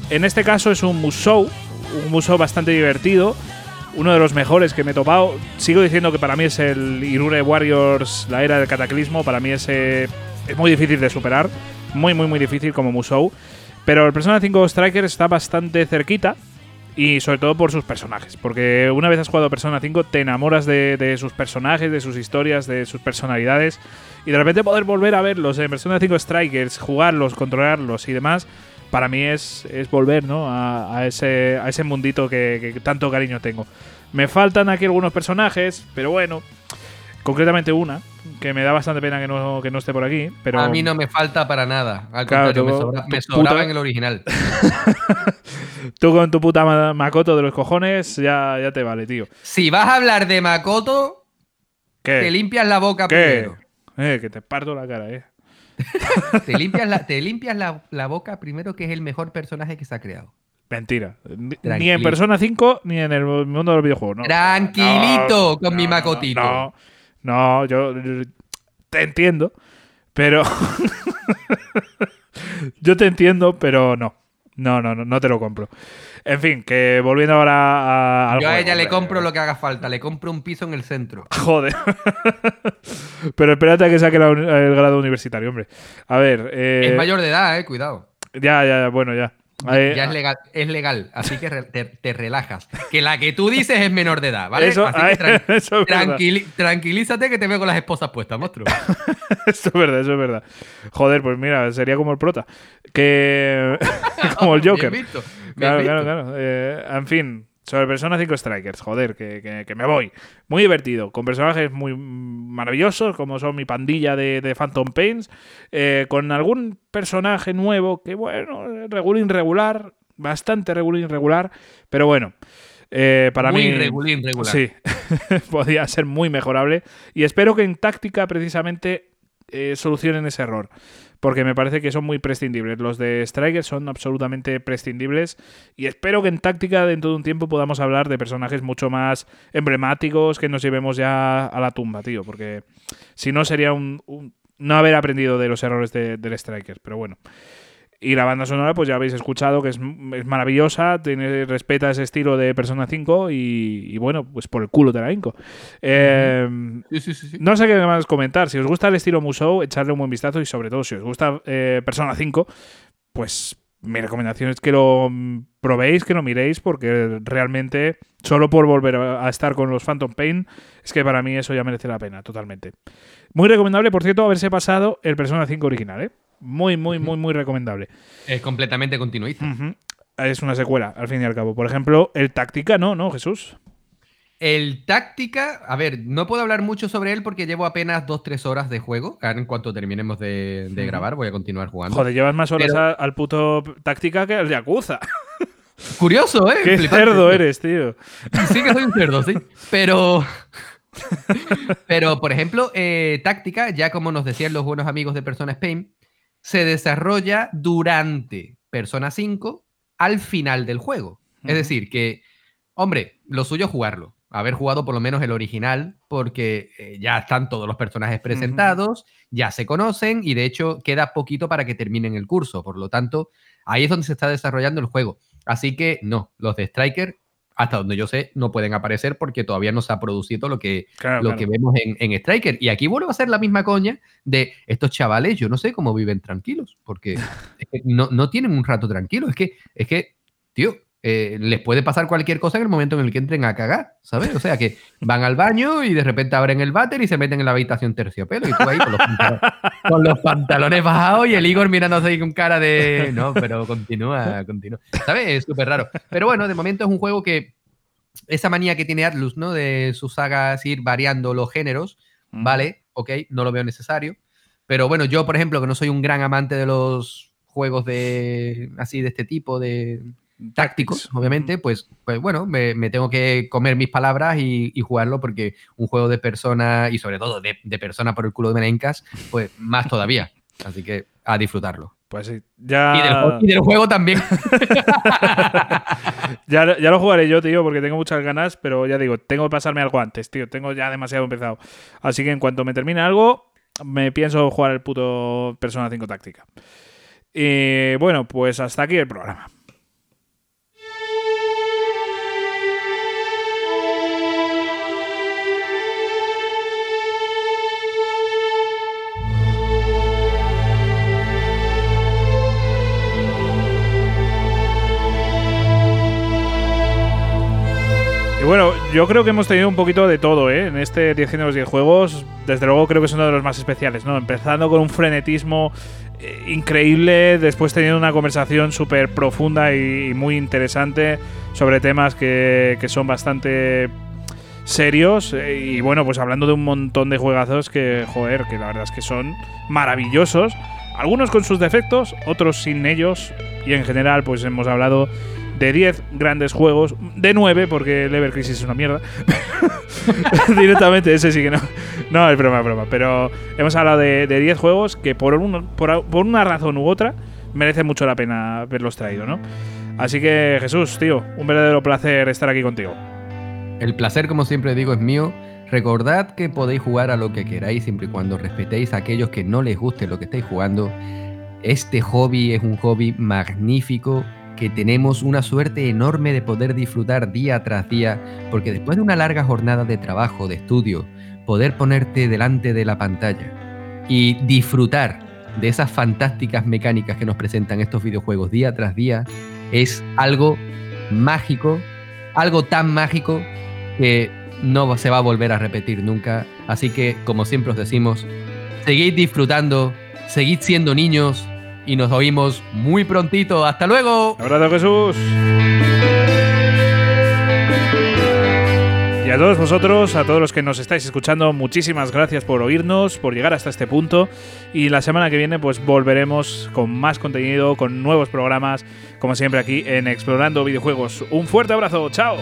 En este caso es un Musou, un Musou bastante divertido, uno de los mejores que me he topado. Sigo diciendo que para mí es el Irure Warriors, la era del cataclismo, para mí es, es muy difícil de superar, muy, muy, muy difícil como Musou. Pero el Persona 5 Striker está bastante cerquita y sobre todo por sus personajes, porque una vez has jugado Persona 5 te enamoras de, de sus personajes, de sus historias, de sus personalidades y de repente poder volver a verlos en Persona 5 Strikers, jugarlos, controlarlos y demás, para mí es, es volver ¿no? a, a ese, a ese mundito que, que tanto cariño tengo. Me faltan aquí algunos personajes, pero bueno, concretamente una, que me da bastante pena que no, que no esté por aquí, pero...
A mí no me falta para nada. Al
Claro,
contrario, me, sobra- sobraba
puta-
en el original.
Tú con tu puta ma- Makoto de los cojones ya, ya te vale, tío.
Si vas a hablar de Makoto,
¿Qué?
te limpias la boca
¿Qué?
primero.
Eh, que te parto la cara, eh.
Te limpias, la, te limpias la, la boca primero, que es el mejor personaje que se ha creado.
Mentira. Ni- Ni en. Persona 5 ni en el mundo de los videojuegos. No.
Tranquilito con mi
no,
Makotito.
No, no, yo yo te entiendo, pero. yo te entiendo, pero no. No, no, no, no te lo compro. En fin, que volviendo ahora a, al
Yo a ella le compro lo que haga falta. Le compro un piso en el centro.
Joder. pero espérate a que saque la el grado universitario, hombre. A ver. Eh,
es mayor de edad, eh. Cuidado.
Ya, ya, ya, bueno, ya. Eh,
ya es legal, es legal, así que te, te relajas. Que la que tú dices es menor de edad, ¿vale?
Eso,
Así que
ay,
tran-
eso es verdad.
tranquili- tranquilízate que te veo con las esposas puestas, monstruo.
Eso es verdad, eso es verdad. Joder, pues mira, sería como el prota. Que. como el Joker.
Bien visto, bien
Claro, claro, claro. Eh, en fin, sobre Persona 5 Strikers, joder, que, que- que me voy. Muy divertido, con personajes muy maravillosos, como son mi pandilla de, de Phantom Pains, eh, con algún personaje nuevo que, bueno, regular irregular, bastante regular irregular, pero bueno. eh, para
Muy
mí.
irregular.
Sí, podía ser muy mejorable. Y espero que en táctica, precisamente, eh, solucionen ese error. Porque me parece que son muy prescindibles. Los de Striker son absolutamente prescindibles. Y espero que en táctica, dentro de un tiempo, podamos hablar de personajes mucho más emblemáticos que nos llevemos ya a la tumba, tío. Porque si no, sería un, no haber aprendido de los errores de- del Striker. Pero bueno. Y la banda sonora, pues ya habéis escuchado que es, es maravillosa, tiene, respeta ese estilo de Persona 5 y, y bueno, pues por el culo te la hinco. Eh,
Sí, sí, sí, sí.
no sé qué más comentar. Si os gusta el estilo Musou, echarle un buen vistazo y sobre todo si os gusta eh, Persona 5, pues mi recomendación es que lo probéis, que lo miréis, porque realmente solo por volver a estar con los Phantom Pain, es que para mí eso ya merece la pena, totalmente. Muy recomendable, por cierto, haberse pasado el Persona 5 original, ¿eh? Muy, muy, muy, muy recomendable.
Es completamente continuista.
Es una secuela, al fin y al cabo. Por ejemplo, el Táctica, ¿no? ¿No, Jesús?
El táctica, a ver, no puedo hablar mucho sobre él porque llevo apenas 2-3 horas de juego. Ahora en cuanto terminemos de, de grabar voy a continuar jugando.
Joder, llevas más horas
Pero-
a- al puto Táctica que al Yakuza.
Curioso, ¿eh?
¡Qué
Flipante.
cerdo eres, tío!
Sí que soy un cerdo, sí. Pero, pero por ejemplo, eh, táctica, ya como nos decían los buenos amigos de Persona Spain, se desarrolla durante Persona 5 al final del juego. Es decir, que, hombre, lo suyo es jugarlo. Haber jugado por lo menos el original, porque eh, ya están todos los personajes presentados, ya se conocen y de hecho queda poquito para que terminen el curso. Por lo tanto, ahí es donde se está desarrollando el juego. Así que no, los de Striker, hasta donde yo sé, no pueden aparecer porque todavía no se ha producido lo que,
Claro,
lo
claro.
que vemos en, en Striker. Y aquí vuelve a ser la misma coña de estos chavales, yo no sé cómo viven tranquilos, porque es que no, no tienen un rato tranquilo. Es que, es que, tío, eh, les puede pasar cualquier cosa en el momento en el que entren a cagar, ¿sabes? O sea, que van al baño y de repente abren el váter y se meten en la habitación terciopelo y tú ahí con los, con los pantalones bajados y el Igor mirándose ahí con cara de... No, pero continúa, continúa. ¿Sabes? Es súper raro. Pero bueno, de momento es un juego que esa manía que tiene Atlus, ¿no? De sus sagas ir variando los géneros,
Mm.
vale, ok, no lo veo necesario. Pero bueno, yo, por ejemplo, que no soy un gran amante de los juegos de así de este tipo, de tácticos, obviamente, pues, pues bueno, me, me tengo que comer mis palabras y, y jugarlo porque un juego de persona, y sobre todo de, de persona por el culo de Menencas, pues más todavía. Así que a disfrutarlo.
Pues sí. Ya,
Y, del, juego- y del juego también.
ya, ya lo jugaré yo, tío, porque tengo muchas ganas, pero ya digo, tengo que pasarme algo antes, tío. Tengo ya demasiado empezado. Así que en cuanto me termine algo, me pienso jugar el puto Persona 5 Táctica. Y bueno, pues hasta aquí el programa. Bueno, yo creo que hemos tenido un poquito de todo, ¿eh? En este 10 géneros 10 juegos, desde luego creo que es uno de los más especiales, ¿no? Empezando con un frenetismo eh, increíble, después teniendo una conversación súper profunda y, muy interesante sobre temas que, que son bastante serios eh, y bueno, pues hablando de un montón de juegazos que, joder, que la verdad es que son maravillosos. Algunos con sus defectos, otros sin ellos y en general pues hemos hablado de 10 grandes juegos, de 9 porque el Ever Crisis es una mierda. Directamente, ese sí que no. No, es broma, broma. Pero hemos hablado de, de 10 juegos que por, un- por una razón u otra merece mucho la pena verlos traído, ¿no? Así que Jesús, tío, un verdadero placer estar aquí contigo.
El placer, como siempre digo, es mío. Recordad que podéis jugar a lo que queráis siempre y cuando respetéis a aquellos que no les guste lo que estáis jugando. Este hobby es un hobby magnífico que tenemos una suerte enorme de poder disfrutar día tras día, porque después de una larga jornada de trabajo, de estudio, poder ponerte delante de la pantalla y disfrutar de esas fantásticas mecánicas que nos presentan estos videojuegos día tras día es algo mágico, algo tan mágico que no se va a volver a repetir nunca. Así que, como siempre os decimos, seguid disfrutando, seguid siendo niños y nos oímos muy prontito. ¡Hasta luego!
Abrazo, Jesús. Y a todos vosotros, a todos los que nos estáis escuchando, muchísimas gracias por oírnos, por llegar hasta este punto. Y la semana que viene, pues volveremos con más contenido, con nuevos programas, como siempre aquí en Explorando Videojuegos. Un fuerte abrazo, chao.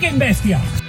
Fucking bestia.